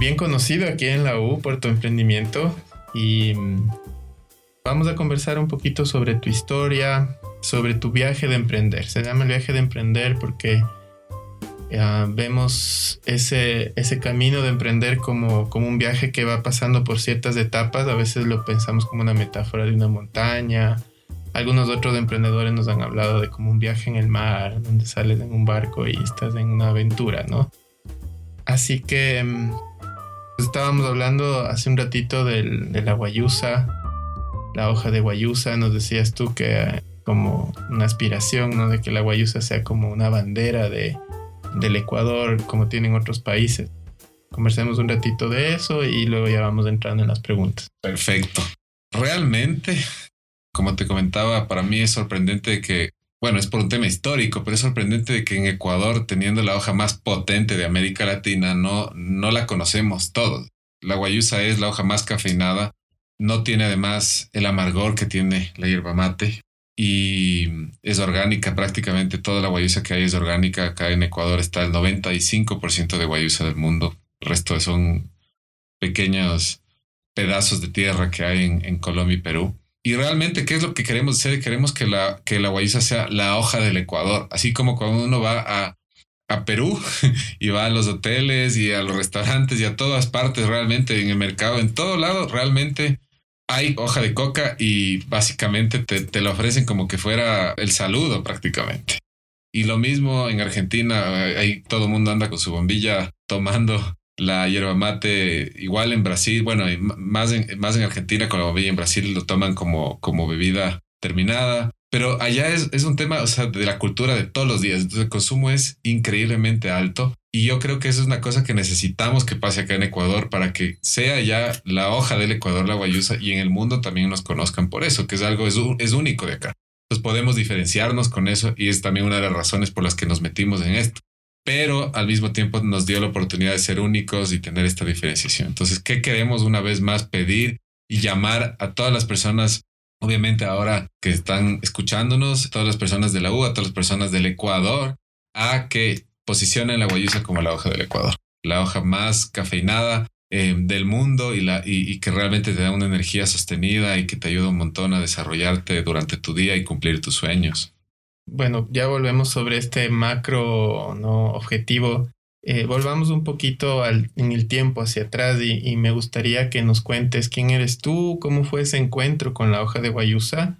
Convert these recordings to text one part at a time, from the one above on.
bien conocido aquí en la U, Puerto Emprendimiento. Y mm, vamos a conversar un poquito sobre tu historia, sobre tu viaje de emprender. Se llama el viaje de emprender porque ah, vemos ese, ese camino de emprender como, como un viaje que va pasando por ciertas etapas. A veces lo pensamos como una metáfora de una montaña. Algunos otros emprendedores nos han hablado de como un viaje en el mar, donde sales en un barco y estás en una aventura, ¿no? Así que mm, estábamos hablando hace un ratito del, de la guayusa, la hoja de guayusa. Nos decías tú que como una aspiración, ¿no? De que la guayusa sea como una bandera de, del Ecuador, como tienen otros países. Conversemos un ratito de eso y luego ya vamos entrando en las preguntas. Perfecto. Realmente, como te comentaba, para mí es sorprendente que bueno, es por un tema histórico, pero es sorprendente de que en Ecuador, teniendo la hoja más potente de América Latina, no, no la conocemos todos. La guayusa es la hoja más cafeinada, no tiene además el amargor que tiene la hierba mate y es orgánica prácticamente. Toda la guayusa que hay es orgánica. Acá en Ecuador está el 95% de guayusa del mundo. El resto son pequeños pedazos de tierra que hay en, en Colombia y Perú. Y realmente, ¿qué es lo que queremos hacer? Queremos que la, que la sea la hoja del Ecuador. Así como cuando uno va a, a Perú y va a los hoteles y a los restaurantes y a todas partes realmente en el mercado, en todo lado realmente hay hoja de coca y básicamente te, te lo ofrecen como que fuera el saludo prácticamente. Y lo mismo en Argentina, ahí todo el mundo anda con su bombilla tomando la hierba mate, igual en Brasil, bueno, más en, más en Argentina con la bombilla, en Brasil lo toman como, como bebida terminada. Pero allá es, es, un tema, o sea, de la cultura de todos los días. Entonces el consumo es increíblemente alto. Y yo creo que eso es una cosa que necesitamos que pase acá en Ecuador para que sea ya la hoja del Ecuador, la guayusa, y en el mundo también nos conozcan por eso, que es algo, es, es único de acá. Entonces podemos diferenciarnos con eso y es también una de las razones por las que nos metimos en esto pero al mismo tiempo nos dio la oportunidad de ser únicos y tener esta diferenciación. Entonces, ¿qué queremos una vez más pedir y llamar a todas las personas, obviamente ahora que están escuchándonos, todas las personas de la U, a todas las personas del Ecuador, a que posicionen la guayusa como la hoja del Ecuador, la hoja más cafeinada eh, del mundo y, la, y que realmente te da una energía sostenida y que te ayuda un montón a desarrollarte durante tu día y cumplir tus sueños bueno, ya volvemos sobre este macro objetivo. Eh, volvamos un poquito al, en el tiempo hacia atrás y, me gustaría que nos cuentes quién eres tú, cómo fue ese encuentro con la hoja de Guayusa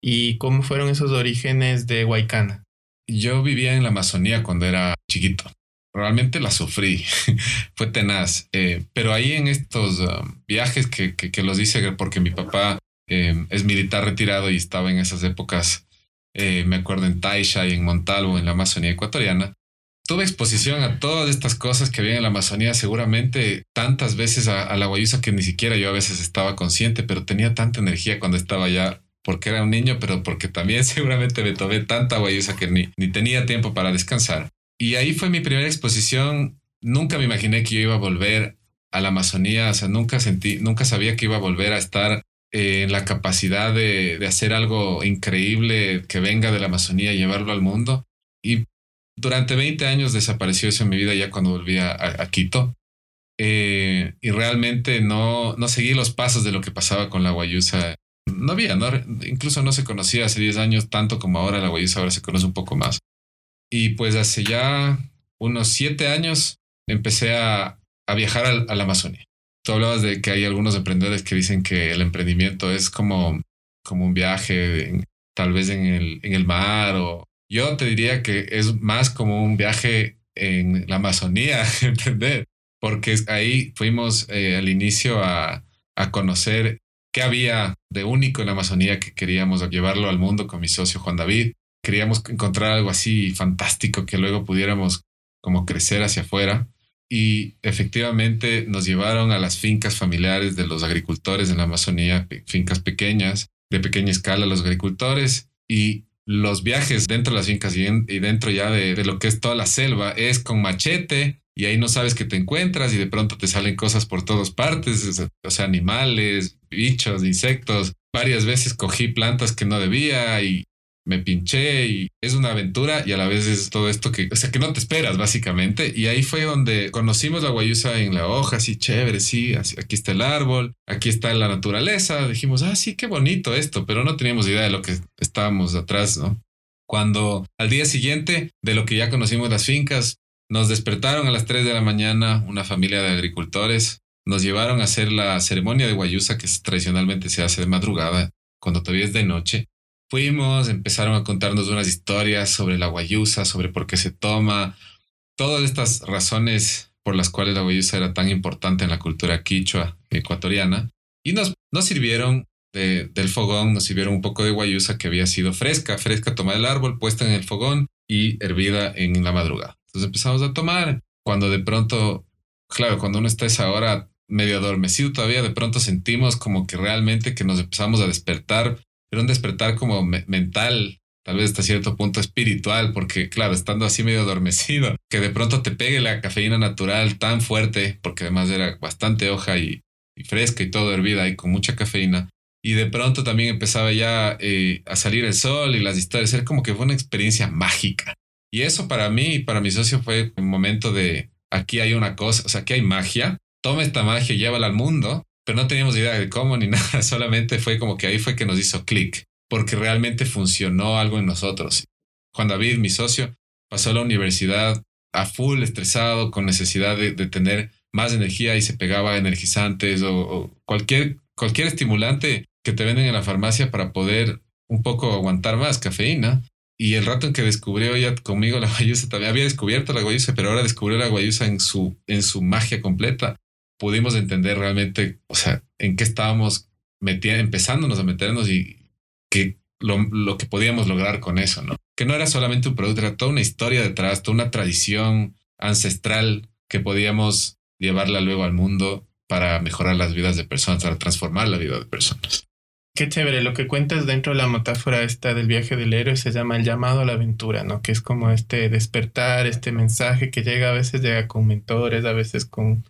y cómo fueron esos orígenes de Huaycana. Yo vivía en la Amazonía cuando era chiquito. Realmente la sufrí, fue tenaz, eh, pero ahí en estos um, viajes que, que, que, los hice porque mi papá eh, es militar retirado y estaba en esas épocas eh, me acuerdo en Taisha y en Montalvo, en la Amazonía ecuatoriana, tuve exposición a todas estas cosas que había en la Amazonía, seguramente tantas veces a, la guayusa que ni siquiera yo a veces estaba consciente, pero tenía tanta energía cuando estaba allá, porque era un niño, pero porque también seguramente me tomé tanta guayusa que ni, ni tenía tiempo para descansar. Y ahí fue mi primera exposición. Nunca me imaginé que yo iba a volver a la Amazonía, o sea, nunca sentí, nunca sabía que iba a volver a estar eh, la capacidad de, de, hacer algo increíble que venga de la Amazonía y llevarlo al mundo. Y durante 20 años desapareció eso en mi vida ya cuando volví a, Quito. Eh, y realmente no, no seguí los pasos de lo que pasaba con la guayusa. No había, no, incluso no se conocía hace 10 años tanto como ahora la guayusa, ahora se conoce un poco más. Y pues hace ya unos 7 años empecé a, a viajar a, a la Amazonía tú hablabas de que hay algunos emprendedores que dicen que el emprendimiento es como, como un viaje, tal vez en el, en el mar o yo te diría que es más como un viaje en la Amazonía, porque ahí fuimos eh, al inicio a, a conocer qué había de único en la Amazonía que queríamos llevarlo al mundo con mi socio Juan David. Queríamos encontrar algo así fantástico que luego pudiéramos como crecer hacia afuera y efectivamente nos llevaron a las fincas familiares de los agricultores en la Amazonía, fincas pequeñas, de pequeña escala, los agricultores y los viajes dentro de las fincas y, dentro ya de, de, lo que es toda la selva es con machete y ahí no sabes que te encuentras y de pronto te salen cosas por todas partes, o sea, animales, bichos, insectos. Varias veces cogí plantas que no debía y me pinché y es una aventura y a la vez es todo esto que, o sea, que no te esperas básicamente. Y ahí fue donde conocimos la guayusa en la hoja, así chévere, sí, aquí está el árbol, aquí está la naturaleza. Dijimos, ah, sí, qué bonito esto, pero no teníamos idea de lo que estábamos atrás, ¿no? Cuando al día siguiente de lo que ya conocimos las fincas, nos despertaron a las 3 de la mañana una familia de agricultores, nos llevaron a hacer la ceremonia de guayusa que tradicionalmente se hace de madrugada, cuando todavía es de noche. Fuimos, empezaron a contarnos unas historias sobre la guayusa, sobre por qué se toma, todas estas razones por las cuales la guayusa era tan importante en la cultura quichua ecuatoriana. Y nos, nos sirvieron del fogón, nos sirvieron un poco de guayusa que había sido fresca, fresca tomada del árbol, puesta en el fogón y hervida en la madrugada. Entonces empezamos a tomar. Cuando de pronto, claro, cuando uno está esa hora medio adormecido todavía, de pronto sentimos como que realmente que nos empezamos a despertar, pero un despertar como mental, tal vez hasta cierto punto espiritual, porque claro, estando así medio adormecido, que de pronto te pegue la cafeína natural tan fuerte, porque además era bastante hoja y, fresca y todo hervida y con mucha cafeína, y de pronto también empezaba ya eh, a salir el sol y las historias. Era como que fue una experiencia mágica. Y eso para mí y para mi socio fue un momento de aquí hay una cosa, o sea, aquí hay magia. Toma esta magia llévala al mundo. Pero no teníamos idea de cómo ni nada. Solamente fue como que ahí fue que nos hizo clic porque realmente funcionó algo en nosotros. Juan David, mi socio, pasó a la universidad a full, estresado, con necesidad de, tener más energía y se pegaba energizantes o, o cualquier, cualquier estimulante que te venden en la farmacia para poder un poco aguantar más cafeína. Y el rato en que descubrió ya conmigo la guayusa, también había descubierto la guayusa, pero ahora descubrió la guayusa en su, en su magia completa. Pudimos entender realmente, o sea, en qué estábamos metiendo, empezándonos a meternos y que lo, lo, que podíamos lograr con eso, ¿no? Que no era solamente un producto, era toda una historia detrás, toda una tradición ancestral que podíamos llevarla luego al mundo para mejorar las vidas de personas, para transformar la vida de personas. Qué chévere, lo que cuentas dentro de la metáfora esta del viaje del héroe se llama el llamado a la aventura, ¿no? Que es como este despertar, este mensaje que llega a veces llega con mentores, a veces con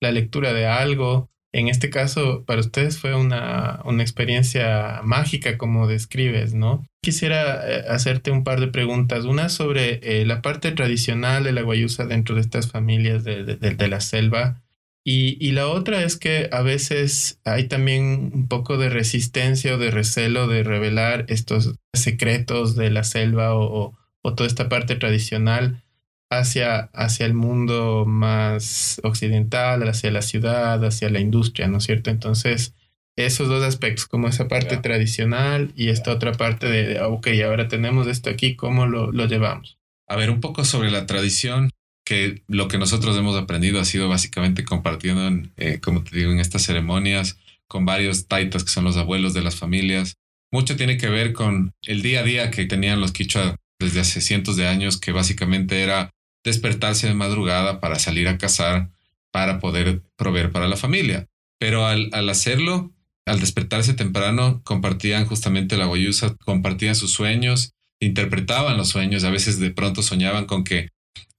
la lectura de algo. En este caso, para ustedes fue una, una experiencia mágica, como describes, ¿no? Quisiera eh, hacerte un par de preguntas. Una sobre eh, la parte tradicional de la guayusa dentro de estas familias de, de la selva y, la otra es que a veces hay también un poco de resistencia o de recelo de revelar estos secretos de la selva o, toda esta parte tradicional hacia, hacia el mundo más occidental, hacia la ciudad, hacia la industria, ¿no es cierto? Entonces, esos dos aspectos, como esa parte tradicional y esta otra parte de, ok, ahora tenemos esto aquí, ¿cómo lo, lo llevamos? A ver, un poco sobre la tradición que lo que nosotros hemos aprendido ha sido básicamente compartiendo, eh, como te digo, en estas ceremonias con varios taitas que son los abuelos de las familias. Mucho tiene que ver con el día a día que tenían los quichua desde hace cientos de años, que básicamente era despertarse de madrugada para salir a cazar, para poder proveer para la familia. Pero al, al hacerlo, al despertarse temprano, compartían justamente la guayusa, compartían sus sueños, interpretaban los sueños, a veces de pronto soñaban con que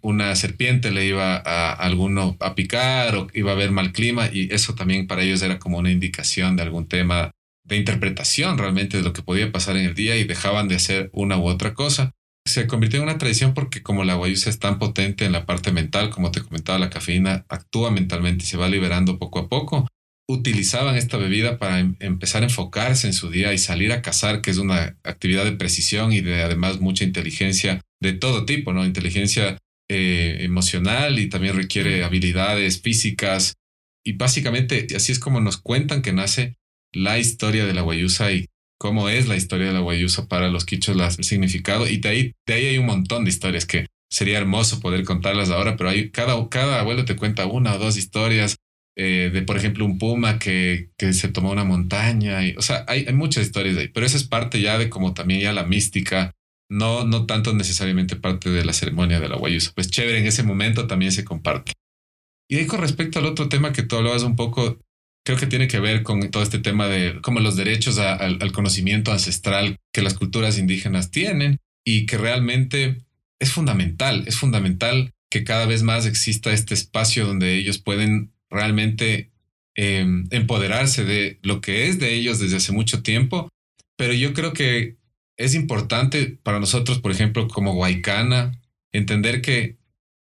una serpiente le iba a alguno a picar o iba a haber mal clima y eso también para ellos era como una indicación de algún tema de interpretación realmente de lo que podía pasar en el día y dejaban de hacer una u otra cosa. Se convirtió en una tradición porque como la guayusa es tan potente en la parte mental, como te comentaba, la cafeína actúa mentalmente y se va liberando poco a poco. Utilizaban esta bebida para em, empezar a enfocarse en su día y salir a cazar, que es una actividad de precisión y de además mucha inteligencia de todo tipo, ¿no? Inteligencia eh, emocional y también requiere habilidades físicas. Y básicamente así es como nos cuentan que nace la historia de la guayusa y cómo es la historia de la guayusa para los quichos, el significado. Y de ahí, de ahí hay un montón de historias que sería hermoso poder contarlas ahora, pero hay, cada, cada abuelo te cuenta una o dos historias eh, de, por ejemplo, un puma que, que se tomó una montaña. O sea, hay, hay, muchas historias de ahí, pero esa es parte ya de como también ya la mística no, no tanto necesariamente parte de la ceremonia de la guayusa. Pues chévere, en ese momento también se comparte. Y ahí con respecto al otro tema que tú hablabas un poco, creo que tiene que ver con todo este tema de como los derechos al conocimiento ancestral que las culturas indígenas tienen y que realmente es fundamental, es fundamental que cada vez más exista este espacio donde ellos pueden realmente em, empoderarse de lo que es de ellos desde hace mucho tiempo, pero yo creo que es importante para nosotros, por ejemplo, como Huaycana, entender que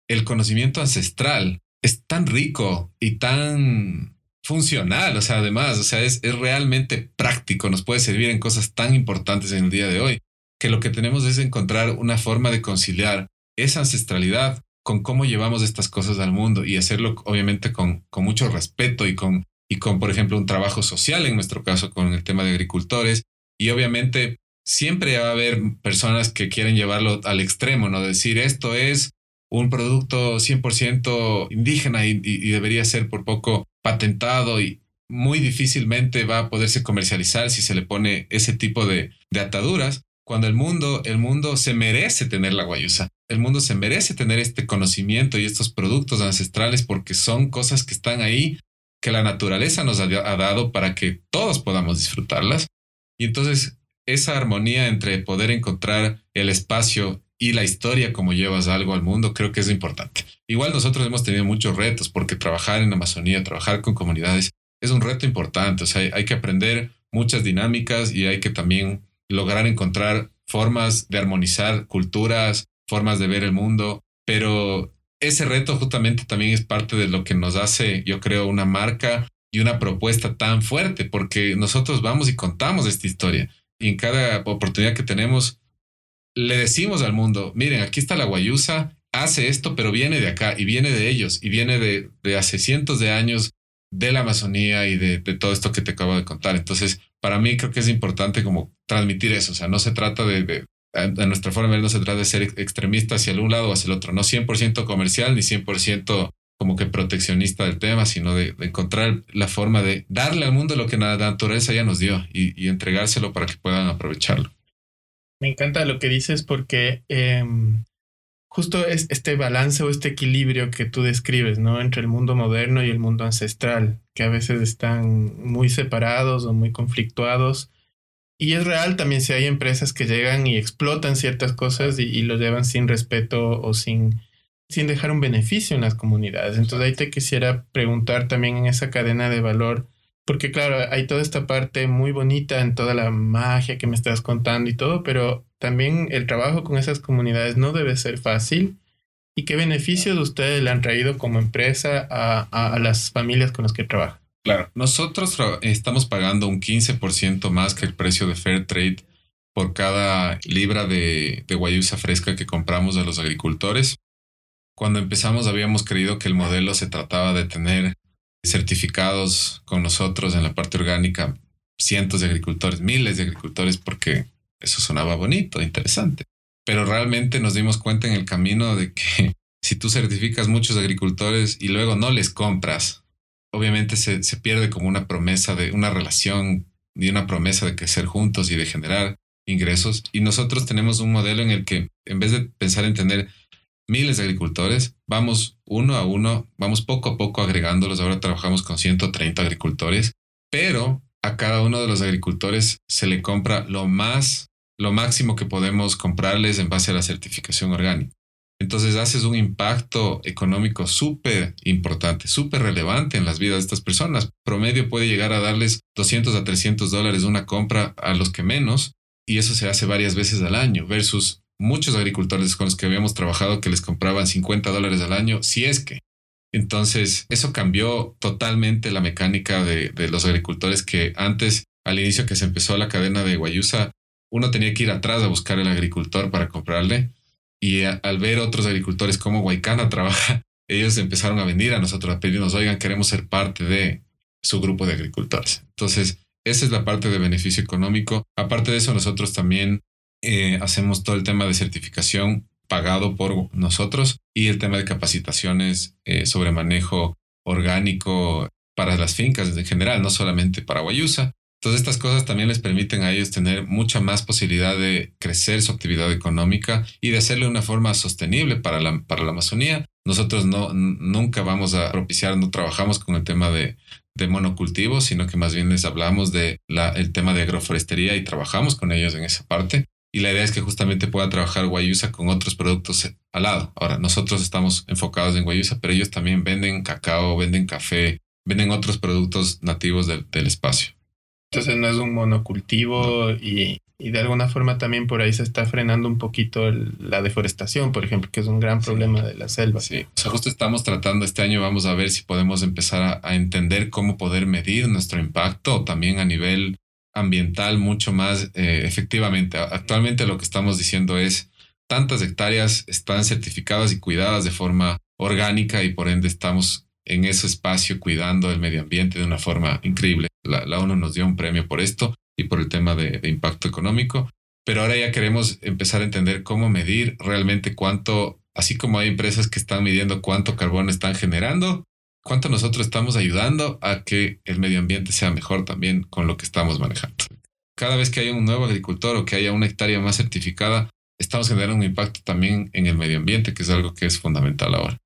el conocimiento ancestral es tan rico y tan funcional, o sea, además, o sea, es, es realmente práctico, nos puede servir en cosas tan importantes en el día de hoy, que lo que tenemos es encontrar una forma de conciliar esa ancestralidad con cómo llevamos estas cosas al mundo y hacerlo obviamente con, con mucho respeto y con, y con, por ejemplo, un trabajo social, en nuestro caso, con el tema de agricultores. Y obviamente siempre va a haber personas que quieren llevarlo al extremo, ¿no? Decir esto es un producto 100% indígena y, debería ser por poco patentado y muy difícilmente va a poderse comercializar si se le pone ese tipo de, ataduras cuando el mundo, el mundo se merece tener la guayusa. El mundo se merece tener este conocimiento y estos productos ancestrales porque son cosas que están ahí, que la naturaleza nos ha, dado para que todos podamos disfrutarlas. Y entonces esa armonía entre poder encontrar el espacio y la historia como llevas algo al mundo, creo que es importante. Igual nosotros hemos tenido muchos retos porque trabajar en Amazonía, trabajar con comunidades, es un reto importante. O sea, hay que aprender muchas dinámicas y hay que también lograr encontrar formas de armonizar culturas, formas de ver el mundo, pero ese reto justamente también es parte de lo que nos hace, yo creo, una marca y una propuesta tan fuerte, porque nosotros vamos y contamos esta historia y en cada oportunidad que tenemos le decimos al mundo, miren, aquí está la guayusa, hace esto, pero viene de acá y viene de ellos y viene de, de hace cientos de años de la Amazonía y de, todo esto que te acabo de contar. Entonces, para mí creo que es importante como transmitir eso. O sea, no se trata de, de, nuestra forma de ver, no se trata de ser extremista hacia el un lado o hacia el otro. No 100% comercial ni 100% como que proteccionista del tema, sino de, encontrar la forma de darle al mundo lo que la naturaleza ya nos dio y, entregárselo para que puedan aprovecharlo. Me encanta lo que dices porque eh, justo es este balance o este equilibrio que tú describes, ¿no? Entre el mundo moderno y el mundo ancestral, que a veces están muy separados o muy conflictuados. Y es real también si hay empresas que llegan y explotan ciertas cosas y, lo llevan sin respeto o sin, sin dejar un beneficio en las comunidades. Entonces ahí te quisiera preguntar también en esa cadena de valor, porque claro, hay toda esta parte muy bonita en toda la magia que me estás contando y todo, pero también el trabajo con esas comunidades no debe ser fácil. ¿Y qué beneficios ustedes le han traído como empresa a, las familias con las que trabajan? Claro, nosotros estamos pagando un 15% más que el precio de Fair Trade por cada libra de, de guayusa fresca que compramos de los agricultores. Cuando empezamos habíamos creído que el modelo se trataba de tener certificados con nosotros en la parte orgánica cientos de agricultores, miles de agricultores, porque eso sonaba bonito, interesante. Pero realmente nos dimos cuenta en el camino de que si tú certificas muchos agricultores y luego no les compras, obviamente se, se pierde como una promesa de una relación y una promesa de crecer juntos y de generar ingresos. Y nosotros tenemos un modelo en el que en vez de pensar en tener miles de agricultores, vamos uno a uno, vamos poco a poco agregándolos. Ahora trabajamos con 130 agricultores, pero a cada uno de los agricultores se le compra lo más, lo máximo que podemos comprarles en base a la certificación orgánica. Entonces haces un impacto económico súper importante, súper relevante en las vidas de estas personas. Promedio puede llegar a darles 200 a 300 dólares una compra a los que menos, y eso se hace varias veces al año, versus muchos agricultores con los que habíamos trabajado que les compraban 50 dólares al año, si es que. Entonces, eso cambió totalmente la mecánica de, los agricultores que antes, al inicio que se empezó la cadena de Guayusa, uno tenía que ir atrás a buscar al agricultor para comprarle. Y al ver otros agricultores como Guaycana trabaja, ellos empezaron a venir a nosotros a pedirnos, oigan, queremos ser parte de su grupo de agricultores. Entonces, esa es la parte de beneficio económico. Aparte de eso, nosotros también eh, hacemos todo el tema de certificación pagado por nosotros y el tema de capacitaciones eh, sobre manejo orgánico para las fincas en general, no solamente para Guayusa. Todas estas cosas también les permiten a ellos tener mucha más posibilidad de crecer su actividad económica y de hacerlo de una forma sostenible para la, para la Amazonía. Nosotros no, nunca vamos a propiciar, no trabajamos con el tema de, de monocultivos, sino que más bien les hablamos de la, el tema de agroforestería y trabajamos con ellos en esa parte. Y la idea es que justamente pueda trabajar Guayusa con otros productos al lado. Ahora, nosotros estamos enfocados en Guayusa, pero ellos también venden cacao, venden café, venden otros productos nativos del, espacio. Entonces no es un monocultivo y, y, de alguna forma también por ahí se está frenando un poquito la deforestación, por ejemplo, que es un gran problema de la selva. Sí, o sea, justo estamos tratando este año, vamos a ver si podemos empezar a, entender cómo poder medir nuestro impacto también a nivel ambiental mucho más eh, efectivamente. Actualmente lo que estamos diciendo es tantas hectáreas están certificadas y cuidadas de forma orgánica y por ende estamos en ese espacio cuidando el medio ambiente de una forma increíble. La, ONU nos dio un premio por esto y por el tema de, impacto económico, pero ahora ya queremos empezar a entender cómo medir realmente cuánto, así como hay empresas que están midiendo cuánto carbón están generando, cuánto nosotros estamos ayudando a que el medio ambiente sea mejor también con lo que estamos manejando. Cada vez que haya un nuevo agricultor o que haya una hectárea más certificada, estamos generando un impacto también en el medio ambiente, que es algo que es fundamental ahora.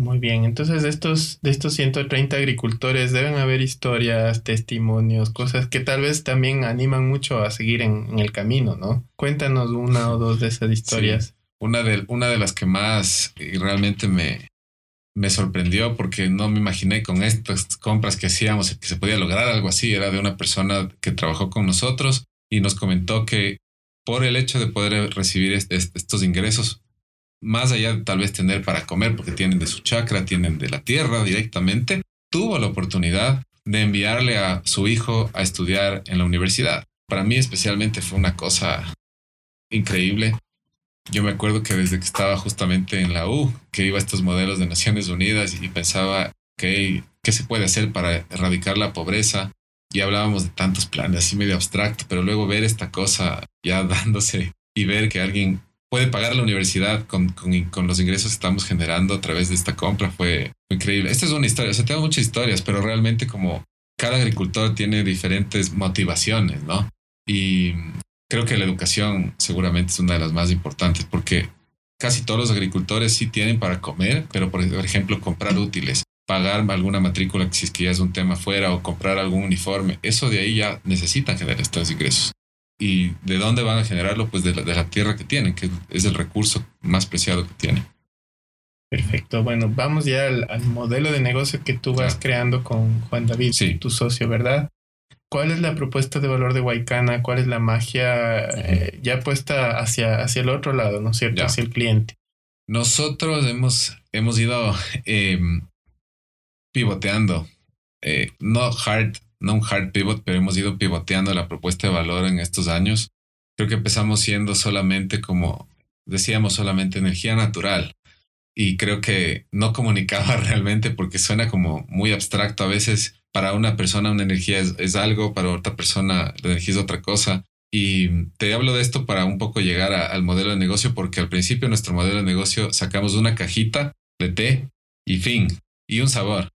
Muy bien, entonces de estos, de estos 130 agricultores deben haber historias, testimonios, cosas que tal vez también animan mucho a seguir en, el camino, ¿no? Cuéntanos una o dos de esas historias. Una, de, una de las que más realmente me, me sorprendió porque no me imaginé con estas compras que hacíamos que se podía lograr algo así. Era de una persona que trabajó con nosotros y nos comentó que por el hecho de poder recibir estos ingresos, más allá de tal vez tener para comer, porque tienen de su chacra, tienen de la tierra directamente, tuvo la oportunidad de enviarle a su hijo a estudiar en la universidad. Para mí especialmente fue una cosa increíble. Yo me acuerdo que desde que estaba justamente en la U, que iba a estos modelos de Naciones Unidas y pensaba, que ¿qué se puede hacer para erradicar la pobreza? Y hablábamos de tantos planes, así medio abstracto, pero luego ver esta cosa ya dándose y ver que alguien puede pagar la universidad con, con, los ingresos que estamos generando a través de esta compra fue increíble. Esta es una historia, o sea, tengo muchas historias, pero realmente como cada agricultor tiene diferentes motivaciones, ¿no? Y creo que la educación seguramente es una de las más importantes porque casi todos los agricultores sí tienen para comer, pero por ejemplo comprar útiles, pagar alguna matrícula si es que ya es un tema fuera o comprar algún uniforme, eso de ahí ya necesitan generar estos ingresos. ¿Y de dónde van a generarlo? Pues de la, tierra que tienen, que es el recurso más preciado que tienen. Perfecto. Bueno, vamos ya al, modelo de negocio que tú vas creando con Juan David, tu socio, ¿verdad? ¿Cuál es la propuesta de valor de Huaycana? ¿Cuál es la magia eh, ya puesta hacia, hacia el otro lado, ¿no es cierto? Hacia el cliente. Nosotros hemos, hemos ido em, pivoteando, eh, no hard no un hard pivot, pero hemos ido pivoteando la propuesta de valor en estos años. Creo que empezamos siendo solamente como, decíamos, solamente energía natural. Y creo que no comunicaba realmente porque suena como muy abstracto. A veces para una persona una energía es, algo, para otra persona la energía es otra cosa. Y te hablo de esto para un poco llegar al modelo de negocio, porque al principio nuestro modelo de negocio sacamos una cajita de té y fin, y un sabor.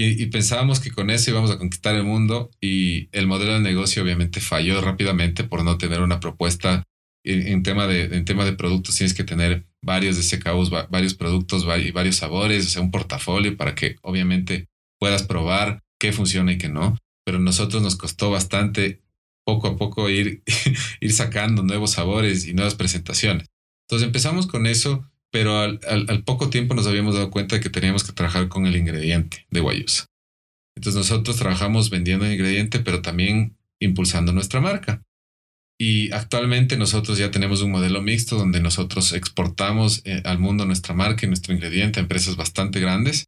Y, pensábamos que con eso íbamos a conquistar el mundo y el modelo de negocio obviamente falló rápidamente por no tener una propuesta. En, tema, de, en tema de productos tienes que tener varios SKUs, varios productos y varios sabores, o sea, un portafolio para que obviamente puedas probar qué funciona y qué no. Pero a nosotros nos costó bastante poco a poco ir, ir sacando nuevos sabores y nuevas presentaciones. Entonces empezamos con eso pero al, poco tiempo nos habíamos dado cuenta de que teníamos que trabajar con el ingrediente de Guayusa. Entonces nosotros trabajamos vendiendo el ingrediente, pero también impulsando nuestra marca. Y actualmente nosotros ya tenemos un modelo mixto donde nosotros exportamos eh, al mundo nuestra marca y nuestro ingrediente a empresas bastante grandes.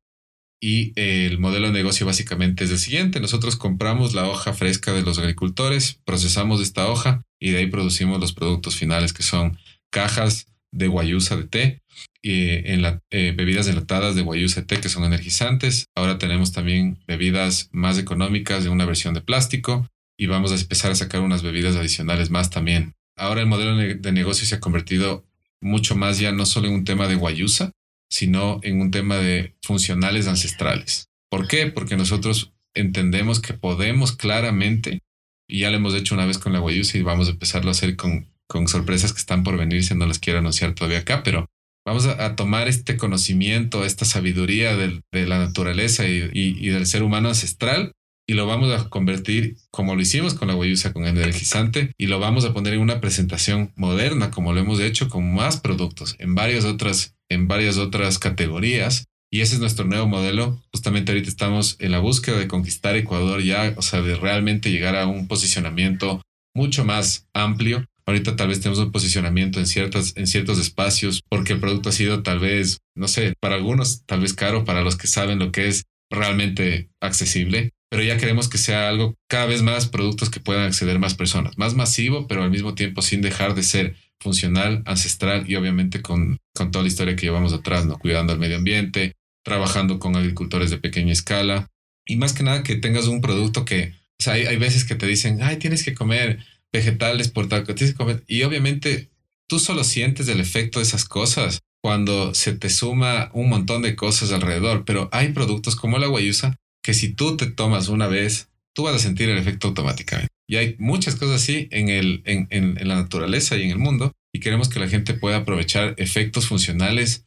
Y eh, el modelo de negocio básicamente es el siguiente. Nosotros compramos la hoja fresca de los agricultores, procesamos esta hoja y de ahí producimos los productos finales que son cajas de guayusa de té y en la, eh, bebidas enlatadas de guayusa de té que son energizantes. Ahora tenemos también bebidas más económicas de una versión de plástico y vamos a empezar a sacar unas bebidas adicionales más también. Ahora el modelo de negocio se ha convertido mucho más ya no solo en un tema de guayusa, sino en un tema de funcionales ancestrales. ¿Por qué? Porque nosotros entendemos que podemos claramente, y ya lo hemos hecho una vez con la guayusa y vamos a empezarlo a hacer con con sorpresas que están por venir, si no las quiero anunciar todavía acá, pero vamos a, tomar este conocimiento, esta sabiduría de la naturaleza y, del ser humano ancestral y lo vamos a convertir como lo hicimos con la guayusa, con el energizante, y lo vamos a poner en una presentación moderna, como lo hemos hecho con más productos, en varias otras, en varias otras categorías, Y ese es nuestro nuevo modelo. Justamente ahorita estamos en la búsqueda de conquistar Ecuador ya, o sea, de realmente llegar a un posicionamiento mucho más amplio. Ahorita tal vez tenemos un posicionamiento en, ciertas, en ciertos espacios porque el producto ha sido tal vez, no sé, para algunos tal vez caro, para los que saben lo que es realmente accesible, pero ya queremos que sea algo cada vez más productos que puedan acceder más personas, más masivo, pero al mismo tiempo sin dejar de ser funcional, ancestral y obviamente con, con toda la historia que llevamos atrás, ¿no? Cuidando al medio ambiente, trabajando con agricultores de pequeña escala y más que nada que tengas un producto que, o sea, hay, hay veces que te dicen, ay, tienes que comer vegetales por tal, tienes que comer, y obviamente tú solo sientes el efecto de esas cosas cuando se te suma un montón de cosas alrededor, pero hay productos como la guayusa que si tú te tomas una vez, tú vas a sentir el efecto automáticamente. Y hay muchas cosas así en, el, en, en, en la naturaleza y en el mundo, y queremos que la gente pueda aprovechar efectos funcionales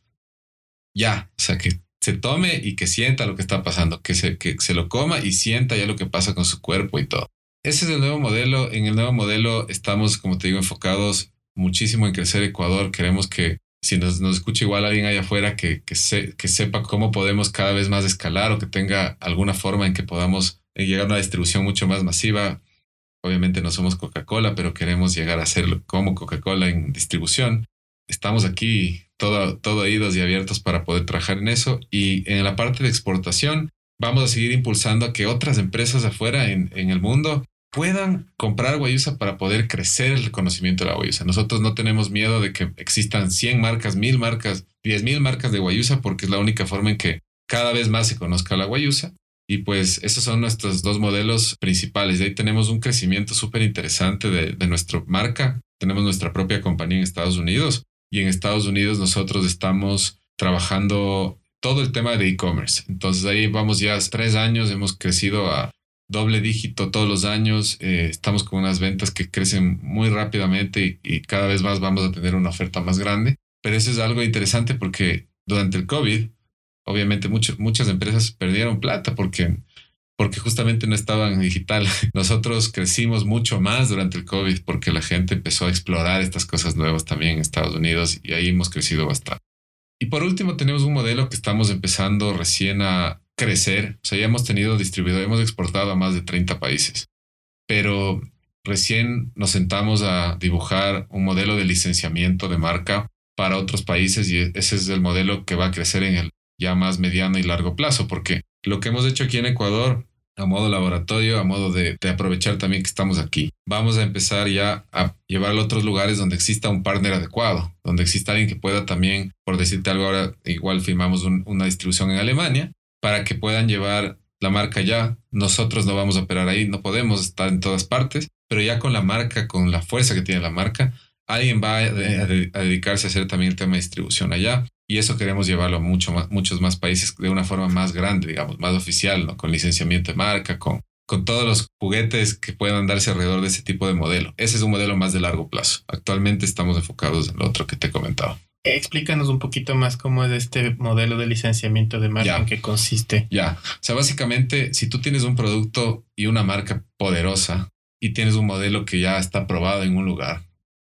ya, o sea, que se tome y que sienta lo que está pasando, que se, que se lo coma y sienta ya lo que pasa con su cuerpo y todo. Ese es el nuevo modelo. En el nuevo modelo estamos, como te digo, enfocados muchísimo en crecer Ecuador. Queremos que si nos, nos escucha igual alguien allá afuera que, que, se, que sepa cómo podemos cada vez más escalar o que tenga alguna forma en que podamos llegar a una distribución mucho más masiva. Obviamente no somos Coca-Cola, pero queremos llegar a ser como Coca-Cola en distribución. Estamos aquí todo, todo oídos y abiertos para poder trabajar en eso. Y en la parte de exportación, vamos a seguir impulsando a que otras empresas afuera en, en el mundo puedan comprar Guayusa para poder crecer el reconocimiento de la Guayusa. Nosotros no tenemos miedo de que existan 100 marcas, 1000 marcas, 10.000 marcas de Guayusa porque es la única forma en que cada vez más se conozca la Guayusa. Y pues esos son nuestros dos modelos principales. De ahí tenemos un crecimiento súper interesante de, de nuestra marca. Tenemos nuestra propia compañía en Estados Unidos y en Estados Unidos nosotros estamos trabajando todo el tema de e-commerce. Entonces ahí vamos ya tres años, hemos crecido a doble dígito todos los años, eh, estamos con unas ventas que crecen muy rápidamente y, cada vez más vamos a tener una oferta más grande. Pero eso es algo interesante porque durante el COVID, obviamente muchas empresas perdieron plata porque porque justamente no estaban digital. Nosotros crecimos mucho más durante el COVID porque la gente empezó a explorar estas cosas nuevas también en Estados Unidos y ahí hemos crecido bastante. Y por último tenemos un modelo que estamos empezando recién a crecer. O sea, ya hemos tenido distribuido, hemos exportado a más de 30 países, pero recién nos sentamos a dibujar un modelo de licenciamiento de marca para otros países y ese es el modelo que va a crecer en el ya más mediano y largo plazo, porque lo que hemos hecho aquí en Ecuador, a modo laboratorio, a modo de, aprovechar también que estamos aquí, vamos a empezar ya a llevarlo a otros lugares donde exista un partner adecuado, donde exista alguien que pueda también, por decirte algo ahora, igual firmamos una distribución en Alemania para que puedan llevar la marca ya. Nosotros no vamos a operar ahí, no podemos estar en todas partes, pero ya con la marca, con la fuerza que tiene la marca, alguien va a, dedicarse a hacer también el tema de distribución allá. Y eso queremos llevarlo a mucho muchos más países de una forma más grande, digamos, más oficial. Con licenciamiento de marca, con, con todos los juguetes que puedan darse alrededor de ese tipo de modelo. Ese es un modelo más de largo plazo. Actualmente estamos enfocados en lo otro que te he comentado. Explícanos un poquito más cómo es este modelo de licenciamiento de marca, en qué consiste. Ya, o sea, básicamente, si tú tienes un producto y una marca poderosa y tienes un modelo que ya está probado en un lugar,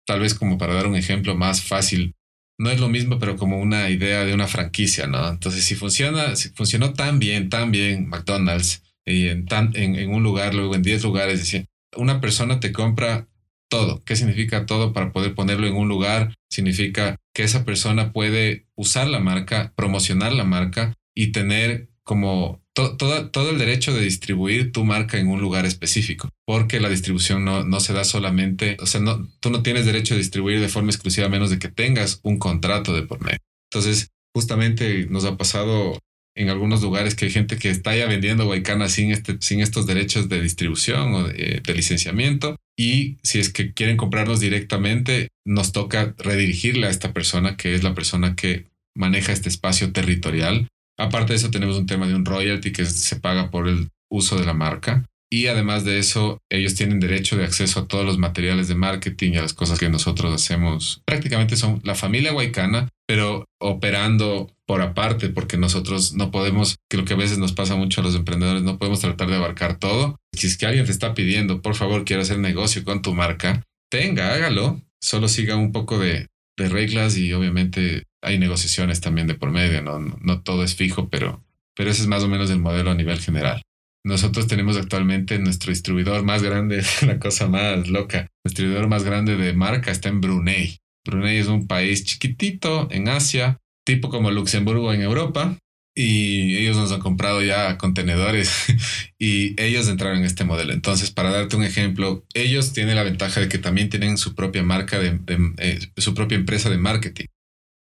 tal vez como para dar un ejemplo más fácil, no es lo mismo, pero como una idea de una franquicia, ¿no? Entonces, si funciona, si funcionó tan bien, tan bien McDonald's y en, tan, en, en un lugar, luego en 10 lugares, decir, una persona te compra todo. ¿Qué significa todo para poder ponerlo en un lugar? Significa que esa persona puede usar la marca, promocionar la marca y tener como todo, el derecho de distribuir tu marca en un lugar específico, porque la distribución no, no se da solamente, o sea, no, tú no tienes derecho a distribuir de forma exclusiva a menos de que tengas un contrato de por medio. Entonces, justamente nos ha pasado en algunos lugares que hay gente que está ya vendiendo Guaycana sin, este, sin estos derechos de distribución o de, licenciamiento. Y si es que quieren comprarlos directamente, nos toca redirigirle a esta persona, que es la persona que maneja este espacio territorial. Aparte de eso, tenemos un tema de un royalty que se paga por el uso de la marca. Y además de eso, ellos tienen derecho de acceso a todos los materiales de marketing y a las cosas que nosotros hacemos. Prácticamente son la familia Guaycana, pero operando por aparte, porque nosotros no podemos, lo que a veces nos pasa mucho a los emprendedores, no podemos tratar de abarcar todo. Si es que alguien te está pidiendo, por favor, quiero hacer negocio con tu marca, tenga, hágalo. Solo siga un poco de, de reglas y obviamente hay negociaciones también de por medio, ¿no? No, todo es fijo, pero, pero ese es más o menos el modelo a nivel general. Nosotros tenemos actualmente nuestro distribuidor más grande, la cosa más loca. El distribuidor más grande de marca está en Brunei. Brunei es un país chiquitito en Asia, tipo como Luxemburgo en Europa, y ellos nos han comprado ya contenedores y ellos entraron en este modelo. Entonces, para darte un ejemplo, ellos tienen la ventaja de que también tienen su propia marca, de, eh, su propia empresa de marketing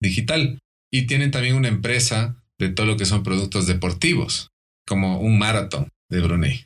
digital y tienen también una empresa de todo lo que son productos deportivos, como un maratón de Brunei.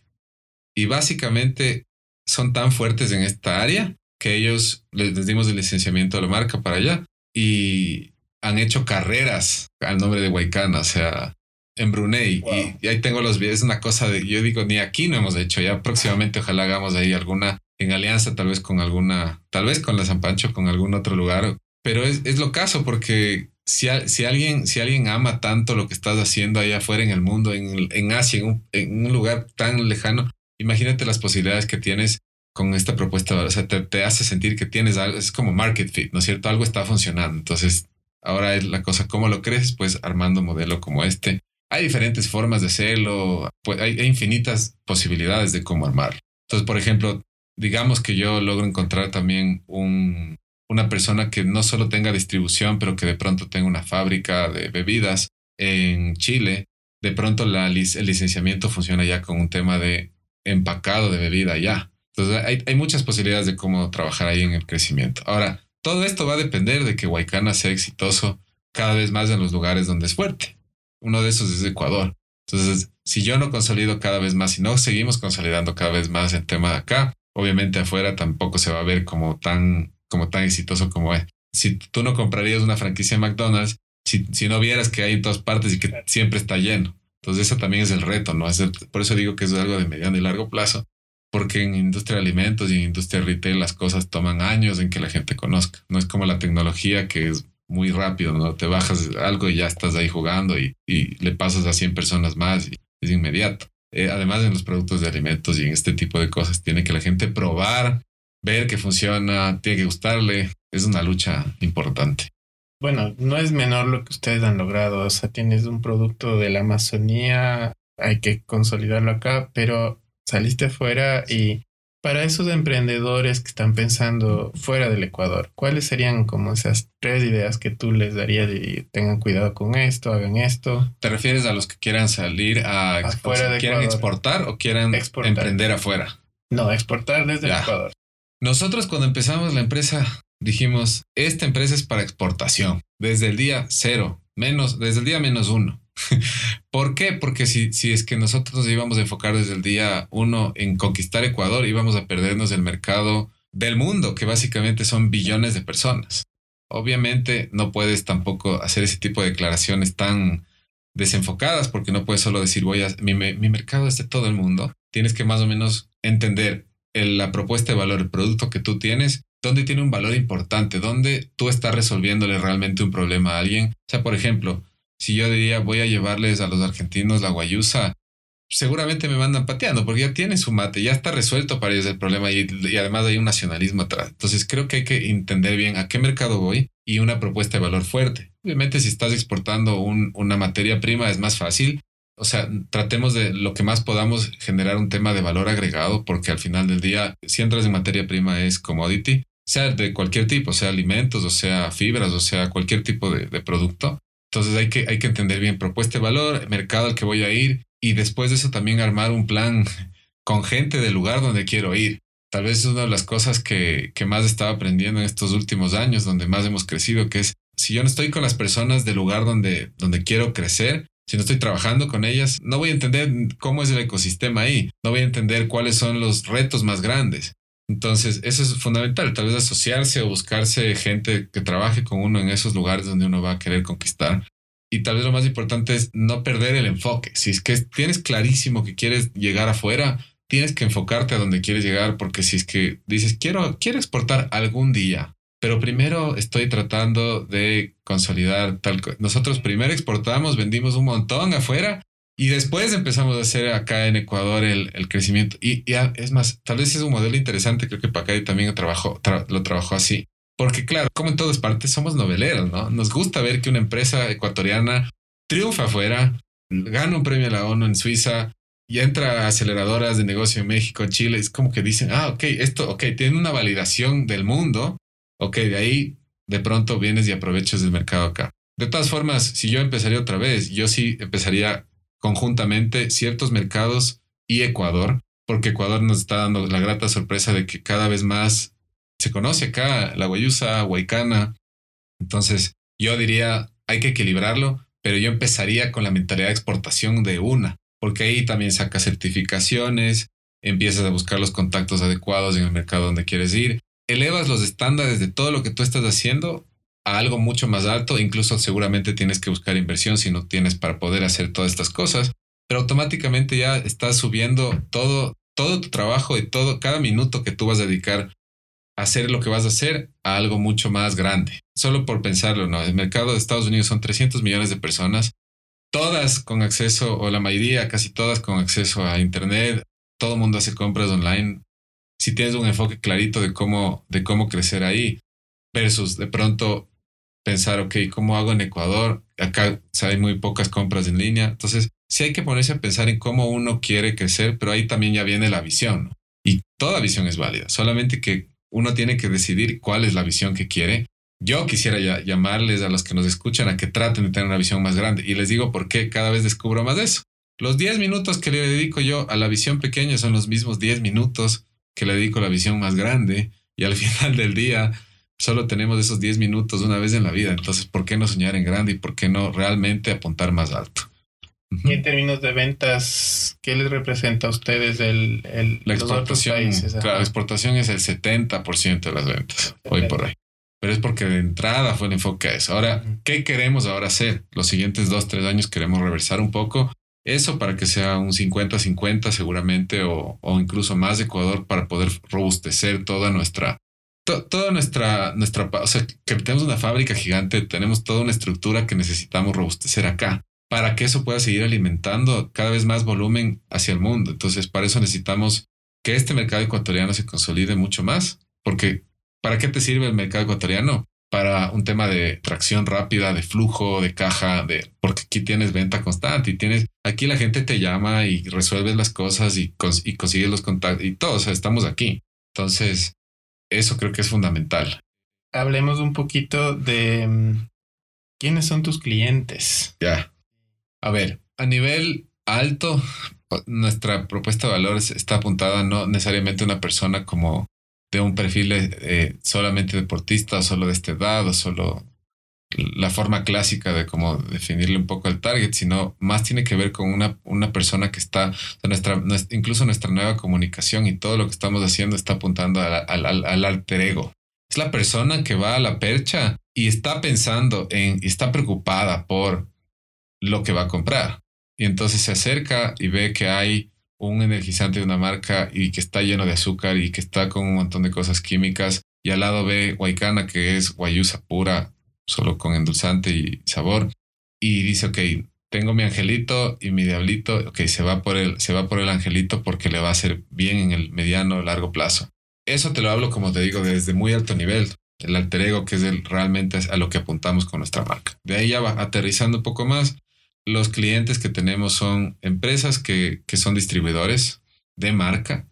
Y básicamente son tan fuertes en esta área que ellos les, dimos el licenciamiento de la marca para allá y han hecho carreras al nombre de Waikana, o sea, en Brunei. Y, ahí tengo los videos, es una cosa de, yo digo, ni aquí no hemos hecho, ya próximamente ojalá hagamos ahí alguna en alianza, tal vez con alguna, tal vez con la San Pancho, con algún otro lugar. Pero es, es lo caso, porque si, si, alguien, si alguien ama tanto lo que estás haciendo allá afuera en el mundo, en, en Asia, en un, lugar tan lejano, imagínate las posibilidades que tienes con esta propuesta. O sea, te, te, hace sentir que tienes algo, es como market fit, ¿no es cierto? Algo está funcionando. Entonces, ahora es la cosa, ¿cómo lo crees? Pues armando un modelo como este. Hay diferentes formas de hacerlo, pues hay, hay infinitas posibilidades de cómo armarlo. Entonces, por ejemplo, digamos que yo logro encontrar también un, una persona que no solo tenga distribución, pero que de pronto tenga una fábrica de bebidas en Chile, de pronto el licenciamiento funciona ya con un tema de empacado de bebida ya. Entonces hay, muchas posibilidades de cómo trabajar ahí en el crecimiento. Ahora, todo esto va a depender de que Huaycana sea exitoso cada vez más en los lugares donde es fuerte. Uno de esos es Ecuador. Entonces, si yo no consolido cada vez más, si no seguimos consolidando cada vez más el tema de acá, obviamente afuera tampoco se va a ver como tan como tan exitoso como es. Si tú no comprarías una franquicia de McDonald's, si, si no vieras que hay en todas partes y que siempre está lleno. Entonces, eso también es el reto, ¿no? Es por eso digo que es algo de mediano y largo plazo, porque en industria de alimentos y en industria retail las cosas toman años en que la gente conozca. No es como la tecnología que es muy rápido, ¿no? Te bajas algo y ya estás ahí jugando y, y le pasas a 100 personas más y es inmediato. Eh, además, en los productos de alimentos y en este tipo de cosas, tiene que la gente probar ver que funciona, tiene que gustarle. Es una lucha importante. Bueno, no es menor lo que ustedes han logrado. O sea, tienes un producto de la Amazonía, hay que consolidarlo acá, pero saliste afuera y para esos emprendedores que están pensando fuera del Ecuador, ¿cuáles serían como esas tres ideas que tú les darías y tengan cuidado con esto, hagan esto? ¿Te refieres a los que quieran salir a afuera quieran exportar o quieran emprender afuera? No, exportar desde el Ecuador. Nosotros cuando empezamos la empresa dijimos, esta empresa es para exportación, desde el día cero, menos, desde el día menos uno. ¿Por qué? Porque si, si es que nosotros nos íbamos a enfocar desde el día uno en conquistar Ecuador, íbamos a perdernos el mercado del mundo, que básicamente son billones de personas. Obviamente no puedes tampoco hacer ese tipo de declaraciones tan desenfocadas, porque no puedes solo decir, voy a, mi, mi mercado es de todo el mundo. Tienes que más o menos entender la propuesta de valor, el producto que tú tienes, dónde tiene un valor importante, dónde tú estás resolviéndole realmente un problema a alguien. O sea, por ejemplo, si yo diría voy a llevarles a los argentinos la guayusa, seguramente me mandan pateando porque ya tiene su mate, ya está resuelto para ellos el problema y, además hay un nacionalismo atrás. Entonces creo que hay que entender bien a qué mercado voy y una propuesta de valor fuerte. Obviamente si estás exportando una materia prima es más fácil, o sea, tratemos de lo que más podamos generar un tema de valor agregado, porque al final del día, si entras en materia prima es commodity, sea de cualquier tipo, sea alimentos, o sea fibras, o sea cualquier tipo de, producto. Entonces hay que, hay que entender bien propuesta de valor, mercado al que voy a ir y después de eso también armar un plan con gente del lugar donde quiero ir. Tal vez es una de las cosas que, que más estaba aprendiendo en estos últimos años, donde más hemos crecido, que es si yo no estoy con las personas del lugar donde, donde quiero crecer, si no estoy trabajando con ellas, no voy a entender cómo es el ecosistema ahí, no voy a entender cuáles son los retos más grandes. Entonces, eso es fundamental, tal vez asociarse o buscarse gente que trabaje con uno en esos lugares donde uno va a querer conquistar. Y tal vez lo más importante es no perder el enfoque. Si es que tienes clarísimo que quieres llegar afuera, tienes que enfocarte a donde quieres llegar, porque si es que dices, quiero, quiero exportar algún día, pero primero estoy tratando de consolidar tal. Nosotros primero exportamos, vendimos un montón afuera y después empezamos a hacer acá en Ecuador el, el crecimiento. Y, es más, tal vez es un modelo interesante. Creo que Pacay también trabajó, lo trabajó así. Porque claro, como en todas partes somos noveleros, ¿no? Nos gusta ver que una empresa ecuatoriana triunfa afuera, gana un premio a la ONU en Suiza y entra a aceleradoras de negocio en México, en Chile. Es como que dicen, ah, ok, esto, ok, tiene una validación del mundo. Ok, de ahí de pronto vienes y aprovechas el mercado acá. De todas formas, si yo empezaría otra vez, yo sí empezaría conjuntamente ciertos mercados y Ecuador, porque Ecuador nos está dando la grata sorpresa de que cada vez más se conoce acá la guayusa, huaycana. Entonces, yo diría, hay que equilibrarlo, pero yo empezaría con la mentalidad de exportación de una, porque ahí también sacas certificaciones, empiezas a buscar los contactos adecuados en el mercado donde quieres ir, elevas los estándares de todo lo que tú estás haciendo a algo mucho más alto, incluso seguramente tienes que buscar inversión si no tienes para poder hacer todas estas cosas, pero automáticamente ya estás subiendo todo, todo tu trabajo y todo, cada minuto que tú vas a dedicar a hacer lo que vas a hacer a algo mucho más grande. Solo por pensarlo, ¿no? El mercado de Estados Unidos son 300 millones de personas, todas con acceso, o la mayoría, casi todas con acceso a Internet, todo el mundo hace compras online. Si tienes un enfoque clarito de cómo, de cómo crecer ahí, versus de pronto pensar, ok, ¿cómo hago en Ecuador? Acá hay muy pocas compras en línea. Entonces, sí hay que ponerse a pensar en cómo uno quiere crecer, pero ahí también ya viene la visión. Y toda visión es válida, solamente que uno tiene que decidir cuál es la visión que quiere. Yo quisiera llamarles a los que nos escuchan a que traten de tener una visión más grande y les digo por qué cada vez descubro más de eso. Los 10 minutos que le dedico yo a la visión pequeña son los mismos 10 minutos que le dedico la visión más grande y al final del día solo tenemos esos 10 minutos una vez en la vida. Entonces, ¿por qué no soñar en grande y por qué no realmente apuntar más alto? Y en términos de ventas, ¿qué les representa a ustedes el, la exportación? Claro, la exportación es el 70% de las ventas, hoy por hoy. Pero es porque de entrada fue el enfoque a eso. Ahora, ¿qué queremos ahora hacer? Los siguientes dos, tres años queremos reversar un poco eso para que sea un 50-50 seguramente o, o, incluso más de Ecuador para poder robustecer toda nuestra toda nuestra, nuestra, o sea, que tenemos una fábrica gigante, tenemos toda una estructura que necesitamos robustecer acá para que eso pueda seguir alimentando cada vez más volumen hacia el mundo. Entonces, para eso necesitamos que este mercado ecuatoriano se consolide mucho más, porque ¿para qué te sirve el mercado ecuatoriano? Para un tema de tracción rápida, de flujo, de caja, de porque aquí tienes venta constante y tienes aquí la gente te llama y resuelves las cosas y, y consigues los contactos y todo. O sea, estamos aquí. Entonces, eso creo que es fundamental. Hablemos un poquito de mm, quiénes son tus clientes. Ya. A ver, a nivel alto, nuestra propuesta de valores está apuntada no necesariamente a una persona como de un perfil eh, solamente deportista o solo de esta edad o solo la forma clásica de cómo definirle un poco el target, sino más tiene que ver con una, una persona que está, nuestra, incluso nuestra nueva comunicación y todo lo que estamos haciendo está apuntando al, al, al alter ego. Es la persona que va a la percha y está pensando en, y está preocupada por lo que va a comprar. Y entonces se acerca y ve que hay un energizante de una marca y que está lleno de azúcar y que está con un montón de cosas químicas. Y al lado ve Huaycana, que es guayusa pura, solo con endulzante y sabor. Y dice, ok, tengo mi angelito y mi diablito, ok, se va por el, se va por el angelito porque le va a hacer bien en el mediano o largo plazo. Eso te lo hablo, como te digo, desde muy alto nivel. El alter ego, que es el, realmente a lo que apuntamos con nuestra marca. De ahí ya va aterrizando un poco más. Los clientes que tenemos son empresas que, que son distribuidores de marca,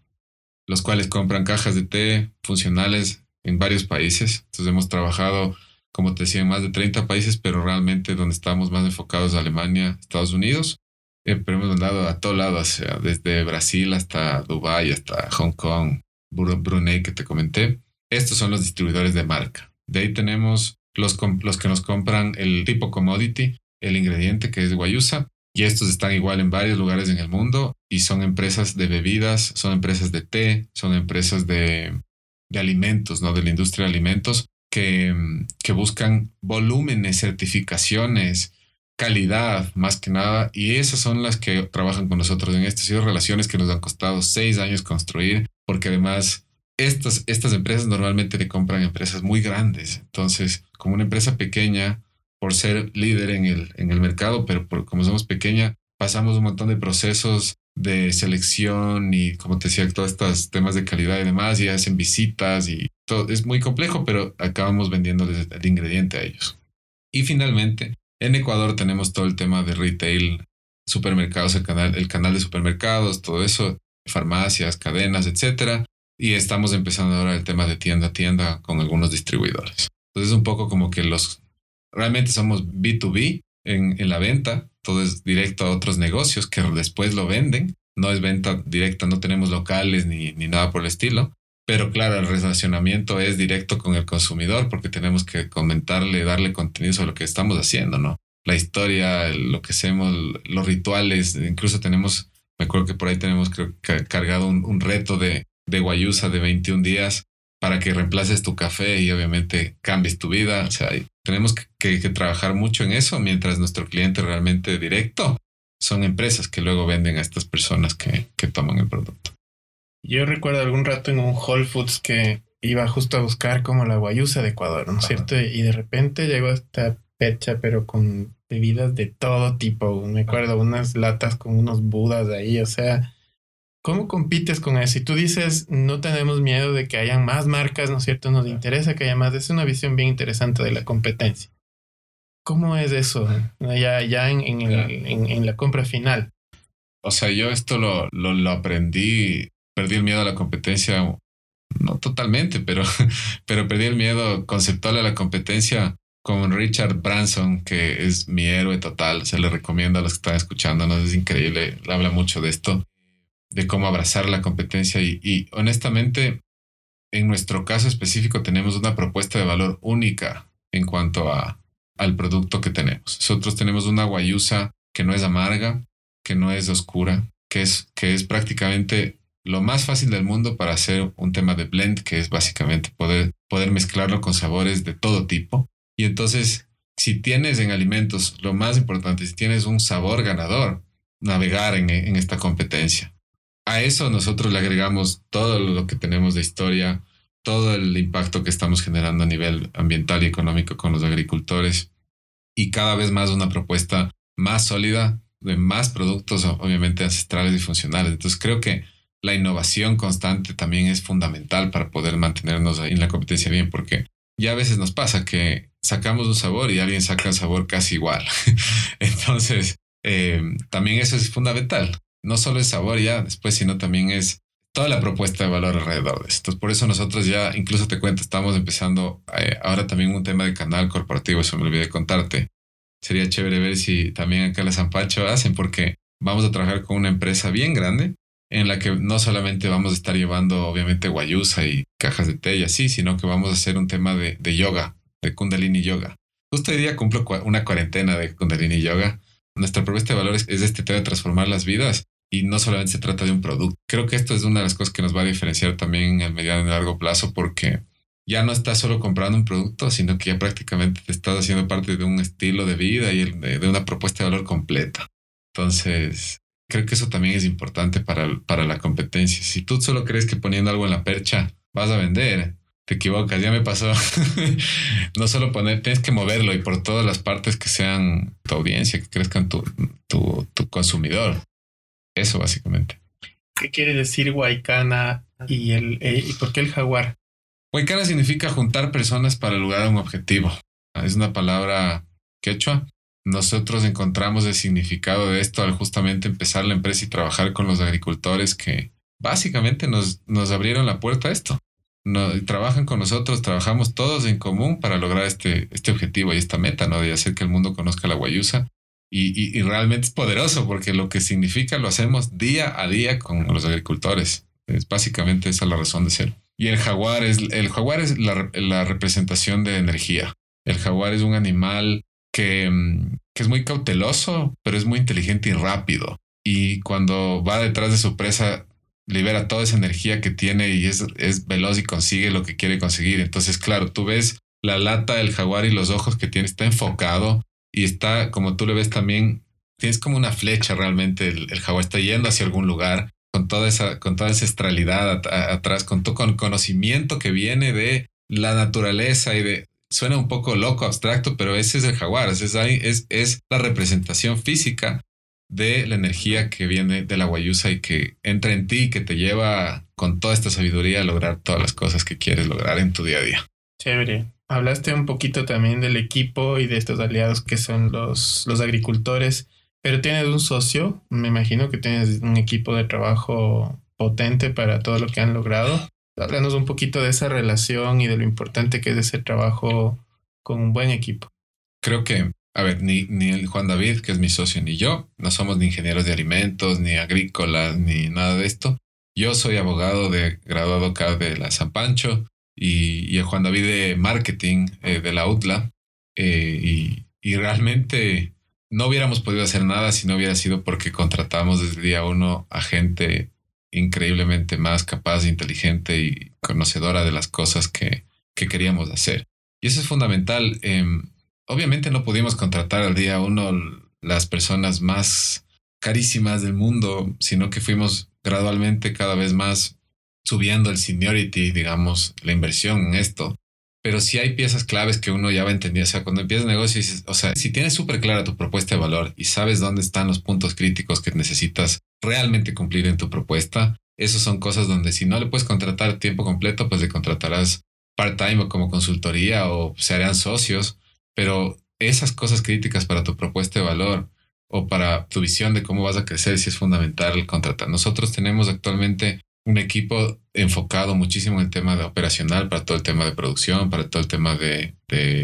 los cuales compran cajas de té funcionales en varios países. Entonces hemos trabajado como te decía, en más de 30 países, pero realmente donde estamos más enfocados Alemania, Estados Unidos. Eh, pero hemos andado a todo lado, o sea, desde Brasil hasta Dubai, hasta Hong Kong, Brunei que te comenté. Estos son los distribuidores de marca. De ahí tenemos los, los que nos compran el tipo commodity, el ingrediente que es guayusa. Y estos están igual en varios lugares en el mundo y son empresas de bebidas, son empresas de té, son empresas de, de alimentos, ¿no? De la industria de alimentos que, que buscan volúmenes, certificaciones, calidad, más que nada, y esas son las que trabajan con nosotros en estas relaciones que nos han costado seis años construir, porque además estas, estas empresas normalmente le compran empresas muy grandes. Entonces, como una empresa pequeña, por ser líder en el, en el mercado, pero como somos pequeña, pasamos un montón de procesos de selección y, como te decía, todos estos temas de calidad y demás, y hacen visitas y es muy complejo, pero acabamos vendiéndoles el ingrediente a ellos. Y finalmente, en Ecuador tenemos todo el tema de retail, supermercados, el canal, el canal de supermercados, todo eso, farmacias, cadenas, etcétera. Y estamos empezando ahora el tema de tienda a tienda con algunos distribuidores. Entonces, es un poco como que los realmente somos B2B en, en la venta, todo es directo a otros negocios que después lo venden. No es venta directa, no tenemos locales ni, ni nada por el estilo. Pero claro, el relacionamiento es directo con el consumidor porque tenemos que comentarle, darle contenido sobre lo que estamos haciendo, ¿no? La historia, lo que hacemos, los rituales, incluso tenemos, me acuerdo que por ahí tenemos cargado un, reto de, de Guayusa de 21 días para que reemplaces tu café y obviamente cambies tu vida. O sea, tenemos que, que, trabajar mucho en eso mientras nuestro cliente realmente directo son empresas que luego venden a estas personas que, que toman el producto. Yo recuerdo algún rato en un Whole Foods que iba justo a buscar como la guayusa de Ecuador, ¿no es cierto? Y de repente llegó esta pecha, pero con bebidas de todo tipo. Me acuerdo unas latas con unos budas ahí, o sea, ¿cómo compites con eso? Y tú dices, no tenemos miedo de que hayan más marcas, ¿no es cierto? Nos interesa que haya más. Es una visión bien interesante de la competencia. ¿Cómo es eso ya, ya en, en, en, la compra final? O sea, yo esto lo, lo, lo aprendí perdí el miedo a la competencia, no totalmente, pero, pero perdí el miedo conceptual a la competencia con Richard Branson, que es mi héroe total. Se le recomiendo a los que están escuchando, ¿no? es increíble, habla mucho de esto, de cómo abrazar la competencia y, y honestamente, en nuestro caso específico tenemos una propuesta de valor única en cuanto a, al producto que tenemos. Nosotros tenemos una guayusa que no es amarga, que no es oscura, que es, que es prácticamente lo más fácil del mundo para hacer un tema de blend, que es básicamente poder, poder mezclarlo con sabores de todo tipo. Y entonces, si tienes en alimentos, lo más importante, si tienes un sabor ganador, navegar en, en esta competencia. A eso nosotros le agregamos todo lo que tenemos de historia, todo el impacto que estamos generando a nivel ambiental y económico con los agricultores y cada vez más una propuesta más sólida de más productos, obviamente ancestrales y funcionales. Entonces creo que la innovación constante también es fundamental para poder mantenernos en la competencia bien, porque ya a veces nos pasa que sacamos un sabor y alguien saca un sabor casi igual. Entonces, eh, también eso es fundamental. No solo el sabor ya después, sino también es toda la propuesta de valor alrededor de esto. Por eso nosotros ya, incluso te cuento, estamos empezando eh, ahora también un tema de canal corporativo, eso me olvidé contarte. Sería chévere ver si también acá la Zampacho hacen, porque vamos a trabajar con una empresa bien grande en la que no solamente vamos a estar llevando obviamente guayusa y cajas de té y así, sino que vamos a hacer un tema de, de yoga, de kundalini yoga. Justo hoy día cumplo una cuarentena de kundalini yoga. Nuestra propuesta de valores es este tema de transformar las vidas y no solamente se trata de un producto. Creo que esto es una de las cosas que nos va a diferenciar también en mediano y largo plazo porque ya no estás solo comprando un producto, sino que ya prácticamente te estás haciendo parte de un estilo de vida y de una propuesta de valor completa. Entonces, creo que eso también es importante para, para la competencia. Si tú solo crees que poniendo algo en la percha vas a vender, te equivocas. Ya me pasó. no solo poner, tienes que moverlo y por todas las partes que sean tu audiencia, que crezcan tu, tu, tu consumidor. Eso básicamente. ¿Qué quiere decir Huaycana y, el, eh, y por qué el jaguar? Huaycana significa juntar personas para lograr un objetivo. Es una palabra quechua nosotros encontramos el significado de esto al justamente empezar la empresa y trabajar con los agricultores que básicamente nos, nos abrieron la puerta a esto. No, trabajan con nosotros, trabajamos todos en común para lograr este, este objetivo y esta meta, ¿no? De hacer que el mundo conozca la guayusa. Y, y, realmente es poderoso porque lo que significa lo hacemos día a día con los agricultores. Es básicamente esa la razón de ser. Y el jaguar es, el jaguar es la, la representación de energía. El jaguar es un animal Mm, que, es muy cauteloso, pero es muy inteligente y rápido. Y cuando va detrás de su presa, libera toda esa energía que tiene y es, es veloz y consigue lo que quiere conseguir. Entonces, claro, tú ves la lata del jaguar y los ojos que tiene, está enfocado y está, como tú le ves también, tienes como una flecha realmente, el, jaguar está yendo hacia algún lugar con toda esa, con toda esa astralidad atrás, con todo con conocimiento que viene de la naturaleza y de, suena un poco loco, abstracto, pero ese es el jaguar, es, es, es la representación física de la energía que viene de la guayusa y que entra en ti y que te lleva con toda esta sabiduría a lograr todas las cosas que quieres lograr en tu día a día. Chévere. Hablaste un poquito también del equipo y de estos aliados que son los, los agricultores, pero tienes un socio, me imagino que tienes un equipo de trabajo potente para todo lo que han logrado. Háblanos un poquito de esa relación y de lo importante que es ese trabajo con un buen equipo. Creo que a ver, ni, ni el Juan David, que es mi socio, ni yo, no somos ni ingenieros de alimentos, ni agrícolas, ni nada de esto. Yo soy abogado de graduado acá de la San Pancho y, el Juan David de marketing eh, de la UTLA. Eh, y, y, realmente no hubiéramos podido hacer nada si no hubiera sido porque contratamos desde el día uno a gente increíblemente más capaz, inteligente y conocedora de las cosas que, que queríamos hacer. Y eso es fundamental. Eh, obviamente no pudimos contratar al día uno las personas más carísimas del mundo, sino que fuimos gradualmente cada vez más subiendo el seniority, digamos, la inversión en esto. Pero sí hay piezas claves que uno ya va a entender. O sea, cuando empiezas negocio, o sea, si tienes súper clara tu propuesta de valor y sabes dónde están los puntos críticos que necesitas realmente cumplir en tu propuesta, esas son cosas donde si no le puedes contratar tiempo completo, pues le contratarás part-time o como consultoría o se harán socios pero esas cosas críticas para tu propuesta de valor o para tu visión de cómo vas a crecer, sí es fundamental contratar. Nosotros tenemos actualmente un equipo enfocado muchísimo en el tema de operacional, para todo el tema de producción, para todo el tema de,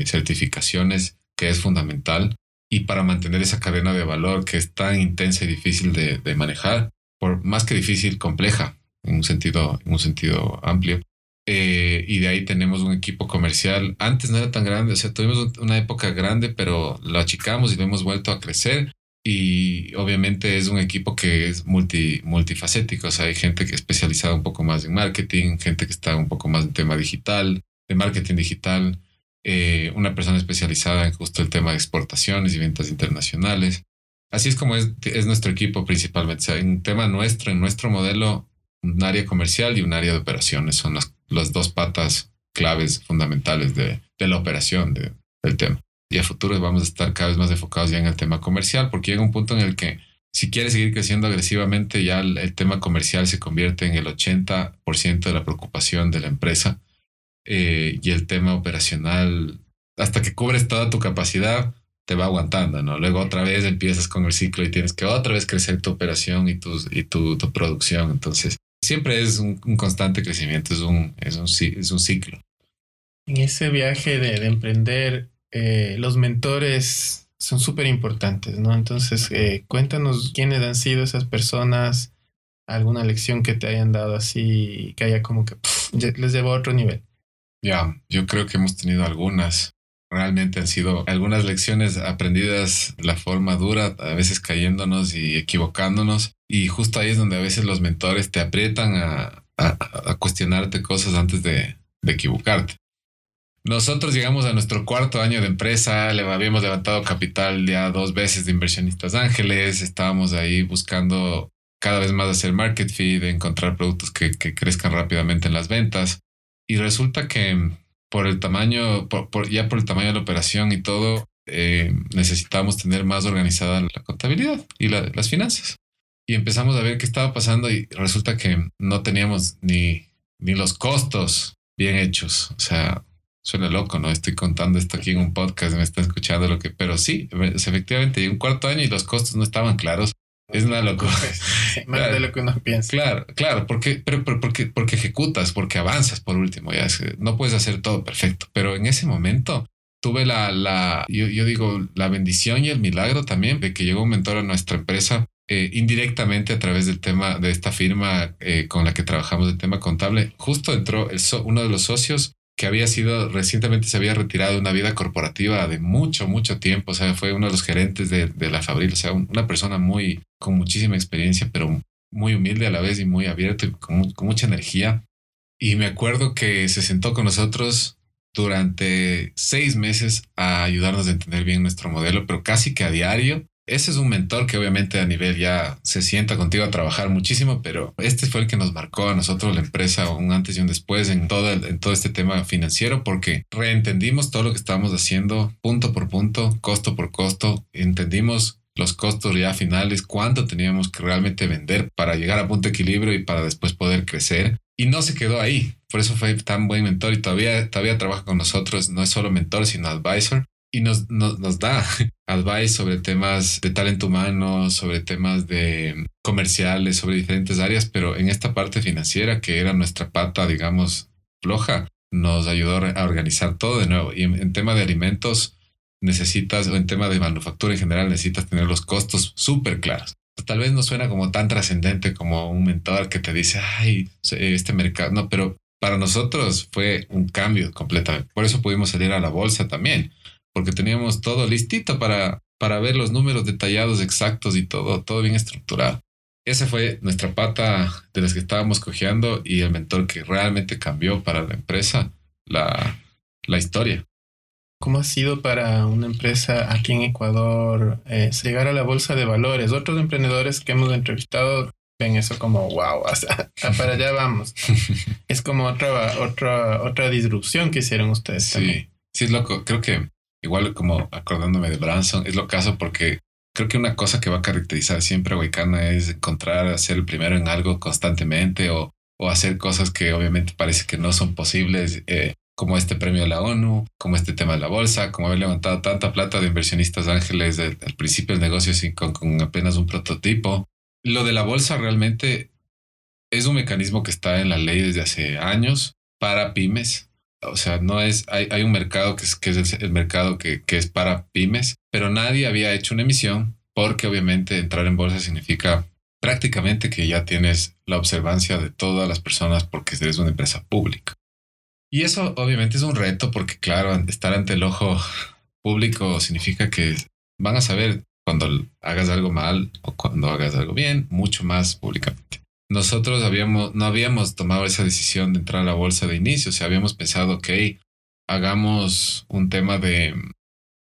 certificaciones, que es fundamental, y para mantener esa cadena de valor que es tan intensa y difícil de, de manejar, por más que difícil, compleja en un sentido, en un sentido amplio. Eh, y de ahí tenemos un equipo comercial. Antes no era tan grande, o sea, tuvimos una época grande, pero lo achicamos y lo hemos vuelto a crecer. Y obviamente es un equipo que es multi, multifacético. O sea, hay gente que es especializada un poco más en marketing, gente que está un poco más en tema digital, de marketing digital, eh, una persona especializada en justo el tema de exportaciones y ventas internacionales. Así es como es, es nuestro equipo principalmente. O sea, en tema nuestro, en nuestro modelo, un área comercial y un área de operaciones son las las dos patas claves fundamentales de, la operación del tema. Y a futuro vamos a estar cada vez más enfocados ya en el tema comercial, porque llega un punto en el que si quieres seguir creciendo agresivamente, ya el, tema comercial se convierte en el 80% de la preocupación de la empresa eh, y el tema operacional, hasta que cubres toda tu capacidad, te va aguantando, ¿no? Luego otra vez empiezas con el ciclo y tienes que otra vez crecer tu operación y, y tu, tu producción. Entonces, siempre es un, constante crecimiento, es un, es, un, es un ciclo. En ese viaje de, emprender, eh, los mentores son súper importantes, ¿no? Entonces, eh, cuéntanos quiénes han sido esas personas, alguna lección que te hayan dado así, que haya como que les llevó a otro nivel. Ya, yo creo que hemos tenido algunas realmente han sido algunas lecciones aprendidas la forma dura, a veces cayéndonos y equivocándonos. Y justo ahí es donde a veces los mentores te aprietan a, cuestionarte cosas antes de, equivocarte. Nosotros llegamos a nuestro cuarto año de empresa, le habíamos levantado capital ya dos veces de inversionistas ángeles, estábamos ahí buscando cada vez más hacer market feed, encontrar productos que crezcan rápidamente en las ventas. Y resulta que por el tamaño, por, ya por el tamaño de la operación y todo, eh, tener más organizada la contabilidad y las finanzas. Y empezamos a ver qué estaba pasando y resulta que no teníamos ni, ni los costos bien hechos. O sea, suena loco, ¿no? Estoy contando esto aquí en un podcast, me está escuchando lo que, pero sí, efectivamente, un cuarto año y los costos no estaban claros. Es una locura. Más de lo que uno piensa. Claro, claro, porque, pero, porque, porque ejecutas, porque avanzas por último. Ya no puedes hacer todo perfecto, pero en ese momento tuve la, la yo, digo, la bendición y el milagro también de que llegó un mentor a nuestra empresa eh, indirectamente a través del tema de esta firma eh, con la que trabajamos el tema contable. Justo entró el uno de los socios que había sido recientemente se había retirado de una vida corporativa de mucho, mucho tiempo. O sea, fue uno de los gerentes de, la Fabril. O sea, una persona muy, con muchísima experiencia, pero muy humilde a la vez y muy abierto y con mucha energía. Y me acuerdo que se sentó con nosotros durante seis meses a ayudarnos a entender bien nuestro modelo, pero casi que a diario ese es un mentor que obviamente a nivel ya se sienta contigo a trabajar muchísimo, pero este fue el que nos marcó a nosotros la empresa un antes y un después en todo, en todo este tema financiero porque reentendimos todo lo que estábamos haciendo punto por punto, costo por costo, entendimos los costos ya finales, cuánto teníamos que realmente vender para llegar a punto de equilibrio y para después poder crecer. Y no se quedó ahí. Por eso fue tan buen mentor y todavía, todavía trabaja con nosotros. No es solo mentor, sino advisor. Y nos, nos, nos da advice sobre temas de talento humano, sobre temas de comerciales, sobre diferentes áreas, pero en esta parte financiera, que era nuestra pata, digamos, floja, nos ayudó a organizar todo de nuevo. Y en, tema de alimentos, necesitas, o en tema de manufactura en general, necesitas tener los costos súper claros. Tal vez no suena como tan trascendente como un mentor que te dice, ay, este mercado, no, pero para nosotros fue un cambio completamente. Por eso pudimos salir a la bolsa también, porque teníamos todo listito para, para ver los números detallados, exactos y todo, todo bien estructurado. Esa fue nuestra pata de las que estábamos cojeando y el mentor que realmente cambió para la empresa la, la historia. ¿Cómo ha sido para una empresa aquí en Ecuador eh, llegar a la bolsa de valores? Otros emprendedores que hemos entrevistado ven eso como wow, hasta, para allá vamos. es como otra, otra, otra disrupción que hicieron ustedes. Sí, sí, es loco. Creo que igual como acordándome de Branson, es lo caso porque creo que una cosa que va a caracterizar siempre a Waikana es encontrar, ser el primero en algo constantemente o, o hacer cosas que obviamente parece que no son posibles, eh, como este premio de la ONU, como este tema de la bolsa, como haber levantado tanta plata de inversionistas ángeles al principio del negocio sin, con, con apenas un prototipo. Lo de la bolsa realmente es un mecanismo que está en la ley desde hace años para pymes o sea, no es, hay, hay un mercado que es, que es el, mercado que, que, es para pymes, pero nadie había hecho una emisión porque obviamente entrar en bolsa significa prácticamente que ya tienes la observancia de todas las personas porque eres una empresa pública. Y eso obviamente es un reto porque claro, estar ante el ojo público significa que van a saber cuando hagas algo mal o cuando hagas algo bien, mucho más públicamente nosotros habíamos, no habíamos tomado esa decisión de entrar a la bolsa de inicio. O sea, habíamos pensado, ok, hagamos un tema de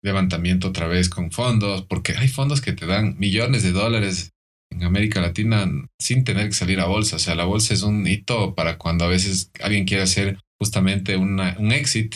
levantamiento otra vez con fondos, porque hay fondos que te dan millones de dólares en América Latina sin tener que salir a bolsa. O sea, la bolsa es un hito para cuando a veces alguien quiere hacer justamente una, un exit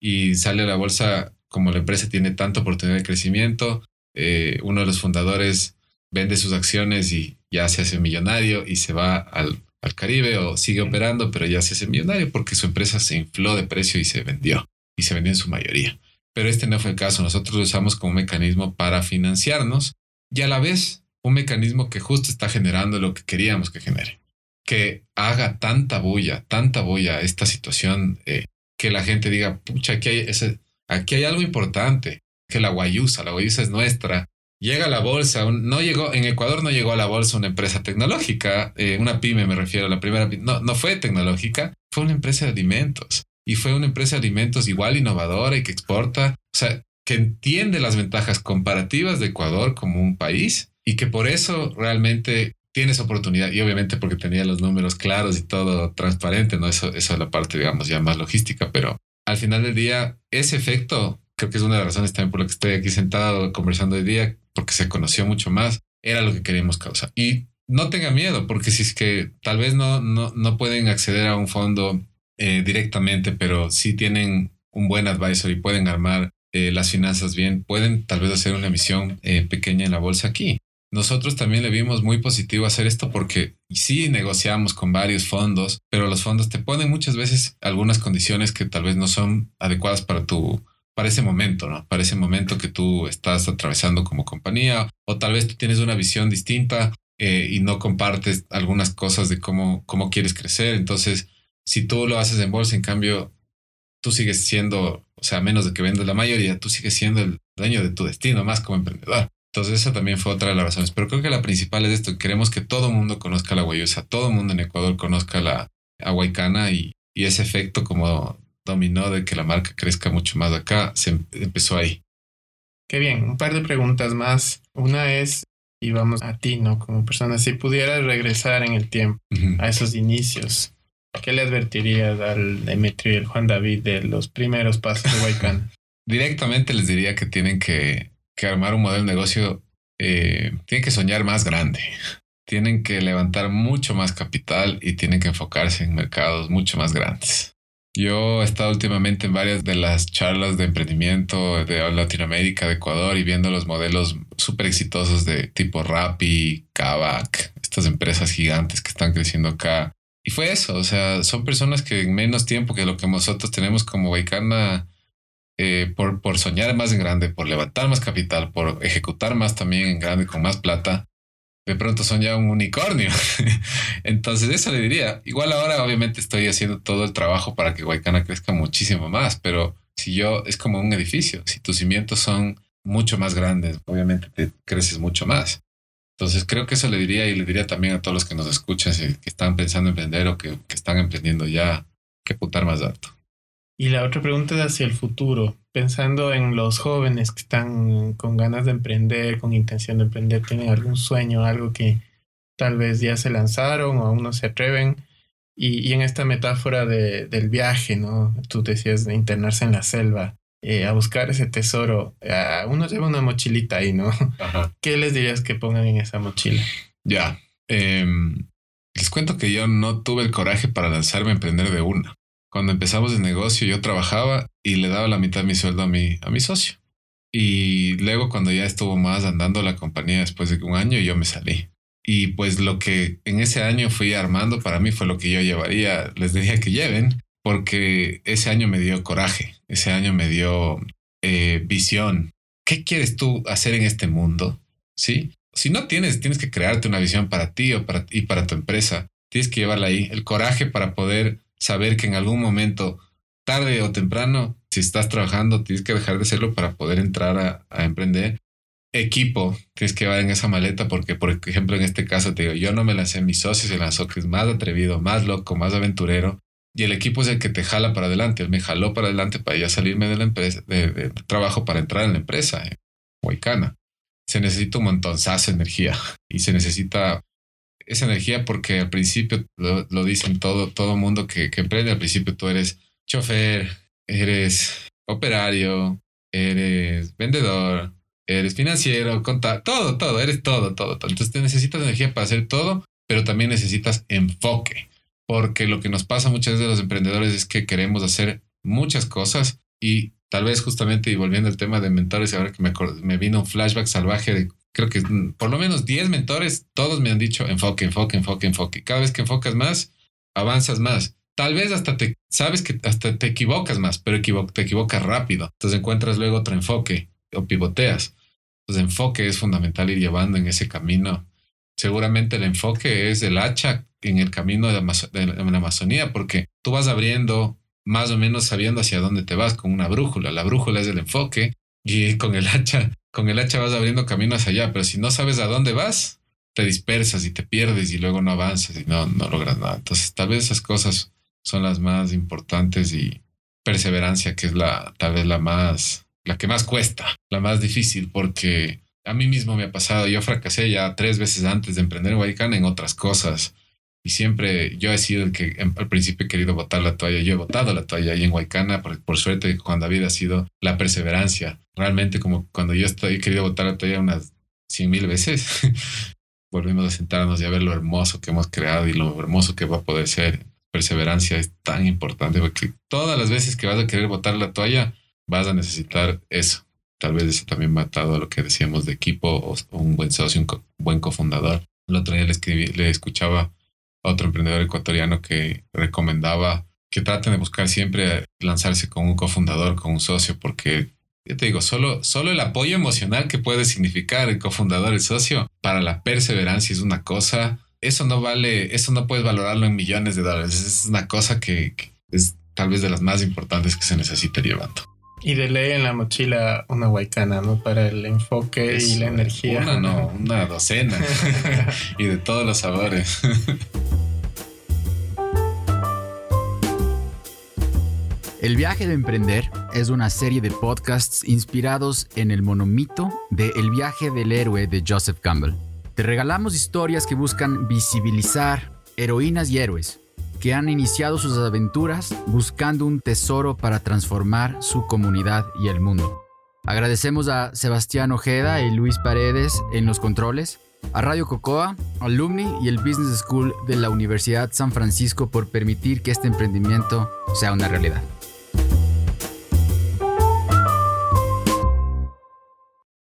y sale a la bolsa como la empresa tiene tanta oportunidad de crecimiento. Eh, uno de los fundadores vende sus acciones y ya se hace millonario y se va al, al Caribe o sigue operando, pero ya se hace millonario porque su empresa se infló de precio y se vendió y se vendió en su mayoría. Pero este no fue el caso. Nosotros lo usamos como un mecanismo para financiarnos y a la vez un mecanismo que justo está generando lo que queríamos que genere. Que haga tanta bulla, tanta bulla esta situación, eh, que la gente diga, pucha, aquí hay, ese, aquí hay algo importante, que la guayusa, la guayusa es nuestra, llega a la bolsa, no llegó, en Ecuador no llegó a la bolsa una empresa tecnológica, eh, una pyme me refiero, la primera, no, no fue tecnológica, fue una empresa de alimentos y fue una empresa de alimentos igual innovadora y que exporta, o sea, que entiende las ventajas comparativas de Ecuador como un país y que por eso realmente tiene esa oportunidad y obviamente porque tenía los números claros y todo transparente, ¿no? Eso, eso es la parte, digamos, ya más logística, pero al final del día, ese efecto creo que es una de las razones también por la que estoy aquí sentado conversando hoy día, porque se conoció mucho más, era lo que queríamos causar. Y no tenga miedo, porque si es que tal vez no, no, no pueden acceder a un fondo eh, directamente, pero sí tienen un buen advisor y pueden armar eh, las finanzas bien, pueden tal vez hacer una emisión eh, pequeña en la bolsa aquí. Nosotros también le vimos muy positivo hacer esto porque sí negociamos con varios fondos, pero los fondos te ponen muchas veces algunas condiciones que tal vez no son adecuadas para tu, para ese momento, ¿no? Para ese momento que tú estás atravesando como compañía o tal vez tú tienes una visión distinta eh, y no compartes algunas cosas de cómo, cómo quieres crecer. Entonces, si tú lo haces en bolsa, en cambio, tú sigues siendo, o sea, menos de que vendas la mayoría, tú sigues siendo el dueño de tu destino, más como emprendedor. Entonces, esa también fue otra de las razones. Pero creo que la principal es esto. Queremos que todo el mundo conozca la guayusa, todo el mundo en Ecuador conozca la aguaycana y, y ese efecto como dominó de que la marca crezca mucho más acá, se em-, empezó ahí. Qué bien, un par de preguntas más. Una es, y vamos a ti, ¿no? Como persona, si pudieras regresar en el tiempo a esos inicios, ¿qué le advertirías al Demetrio y al Juan David de los primeros pasos de Waikan? Directamente les diría que tienen que, que armar un modelo de negocio, eh, tienen que soñar más grande, tienen que levantar mucho más capital y tienen que enfocarse en mercados mucho más grandes Yo he estado últimamente en varias de las charlas de emprendimiento de Latinoamérica, de Ecuador, y viendo los modelos súper exitosos de tipo Rappi, Kavak, estas empresas gigantes que están creciendo acá. Y fue eso, o sea, son personas que en menos tiempo que lo que nosotros tenemos como Waikana, eh, por, por soñar más en grande, por levantar más capital, por ejecutar más también en grande con más plata, de pronto son ya un unicornio. Entonces eso le diría. Igual ahora obviamente estoy haciendo todo el trabajo para que Guaycana crezca muchísimo más, pero si yo es como un edificio, si tus cimientos son mucho más grandes, obviamente te creces mucho más. Entonces creo que eso le diría y le diría también a todos los que nos escuchan, que están pensando en emprender o que, que están emprendiendo ya, que putar más alto. Y la otra pregunta es hacia el futuro, pensando en los jóvenes que están con ganas de emprender, con intención de emprender, tienen algún sueño, algo que tal vez ya se lanzaron o aún no se atreven. Y, en esta metáfora de, del viaje, ¿no? Tú decías de internarse en la selva, eh, a buscar ese tesoro. uno lleva una mochilita ahí, ¿no? ¿Qué les dirías que pongan en esa mochila? Ya. Em, les cuento que yo no tuve el coraje para lanzarme a emprender de una. Cuando empezamos el negocio yo trabajaba y le daba la mitad de mi sueldo a mi, a mi socio. Y luego cuando ya estuvo más andando la compañía después de un año yo me salí. Y pues lo que en ese año fui armando para mí fue lo que yo llevaría, les diría que lleven, porque ese año me dio coraje, ese año me dio eh, visión. ¿Qué quieres tú hacer en este mundo? ¿Sí? Si no tienes, tienes que crearte una visión para ti o para, y para tu empresa. Tienes que llevarla ahí, el coraje para poder saber que en algún momento, tarde o temprano, si estás trabajando, tienes que dejar de hacerlo para poder entrar a, emprender. Equipo, tienes que llevar en esa maleta porque, por ejemplo, en este caso te digo, yo no me lancé, mi socio se lanzó, que es más atrevido, más loco, más aventurero, y el equipo es el que te jala para adelante. Él me jaló para adelante para ya salirme de la empresa, de, trabajo para entrar en la empresa, en Se necesita un montonzazo de energía y se necesita esa energía porque al principio lo, dicen todo, todo mundo que, que emprende, al principio tú eres chofer, eres operario, eres vendedor, eres financiero, contable, todo, todo, eres todo, todo, todo. Entonces te necesitas energía para hacer todo, pero también necesitas enfoque, porque lo que nos pasa muchas veces a los emprendedores es que queremos hacer muchas cosas y tal vez justamente, y volviendo al tema de mentores, ahora que me, me vino un flashback salvaje de creo que por lo menos 10 mentores, todos me han dicho enfoque, enfoque, enfoque, enfoque. Cada vez que enfocas más, avanzas más. Tal vez hasta te sabes que hasta te equivocas más, pero te equivocas rápido. Entonces encuentras luego otro enfoque o pivoteas. Entonces enfoque es fundamental ir llevando en ese camino. Seguramente el enfoque es el hacha en el camino de, de la Amazonía, porque tú vas abriendo más o menos sabiendo hacia dónde te vas con una brújula. La brújula es el enfoque y con el hacha con el hacha vas abriendo caminos allá, pero si no sabes a dónde vas, te dispersas y te pierdes y luego no avanzas y no, no logras nada. Entonces, tal vez esas cosas son las más importantes y perseverancia, que es la, tal vez la más, la que más cuesta, la más difícil, porque a mí mismo me ha pasado, yo fracasé ya tres veces antes de emprender Guaycana en otras cosas. Y siempre yo he sido el que al principio he querido botar la toalla. Yo he botado la toalla ahí en Guaycana. Por, por suerte, Juan David ha sido la perseverancia. Realmente, como cuando yo estoy, he querido botar la toalla unas cien mil veces, volvimos a sentarnos y a ver lo hermoso que hemos creado y lo hermoso que va a poder ser. Perseverancia es tan importante porque todas las veces que vas a querer botar la toalla, vas a necesitar eso. Tal vez eso también ha matado a lo que decíamos de equipo o, un buen socio, un, buen cofundador. El otro día le, escribí, le escuchaba otro emprendedor ecuatoriano que recomendaba que traten de buscar siempre lanzarse con un cofundador, con un socio, porque yo te digo, solo, solo el apoyo emocional que puede significar el cofundador, el socio, para la perseverancia es una cosa, eso no vale, eso no puedes valorarlo en millones de dólares, es una cosa que, es tal vez de las más importantes que se necesita llevando. Y de ley en la mochila una guaycana, ¿no? Para el enfoque y la energía. Una no, una docena. y de todos los sabores. El viaje de emprender es una serie de podcasts inspirados en el monomito de El viaje del héroe de Joseph Campbell. Te regalamos historias que buscan visibilizar heroínas y héroes que han iniciado sus aventuras buscando un tesoro para transformar su comunidad y el mundo. Agradecemos a Sebastián Ojeda y Luis Paredes en los controles a Radio Cocoa, Alumni y el Business School de la Universidad San Francisco por permitir que este emprendimiento sea una realidad.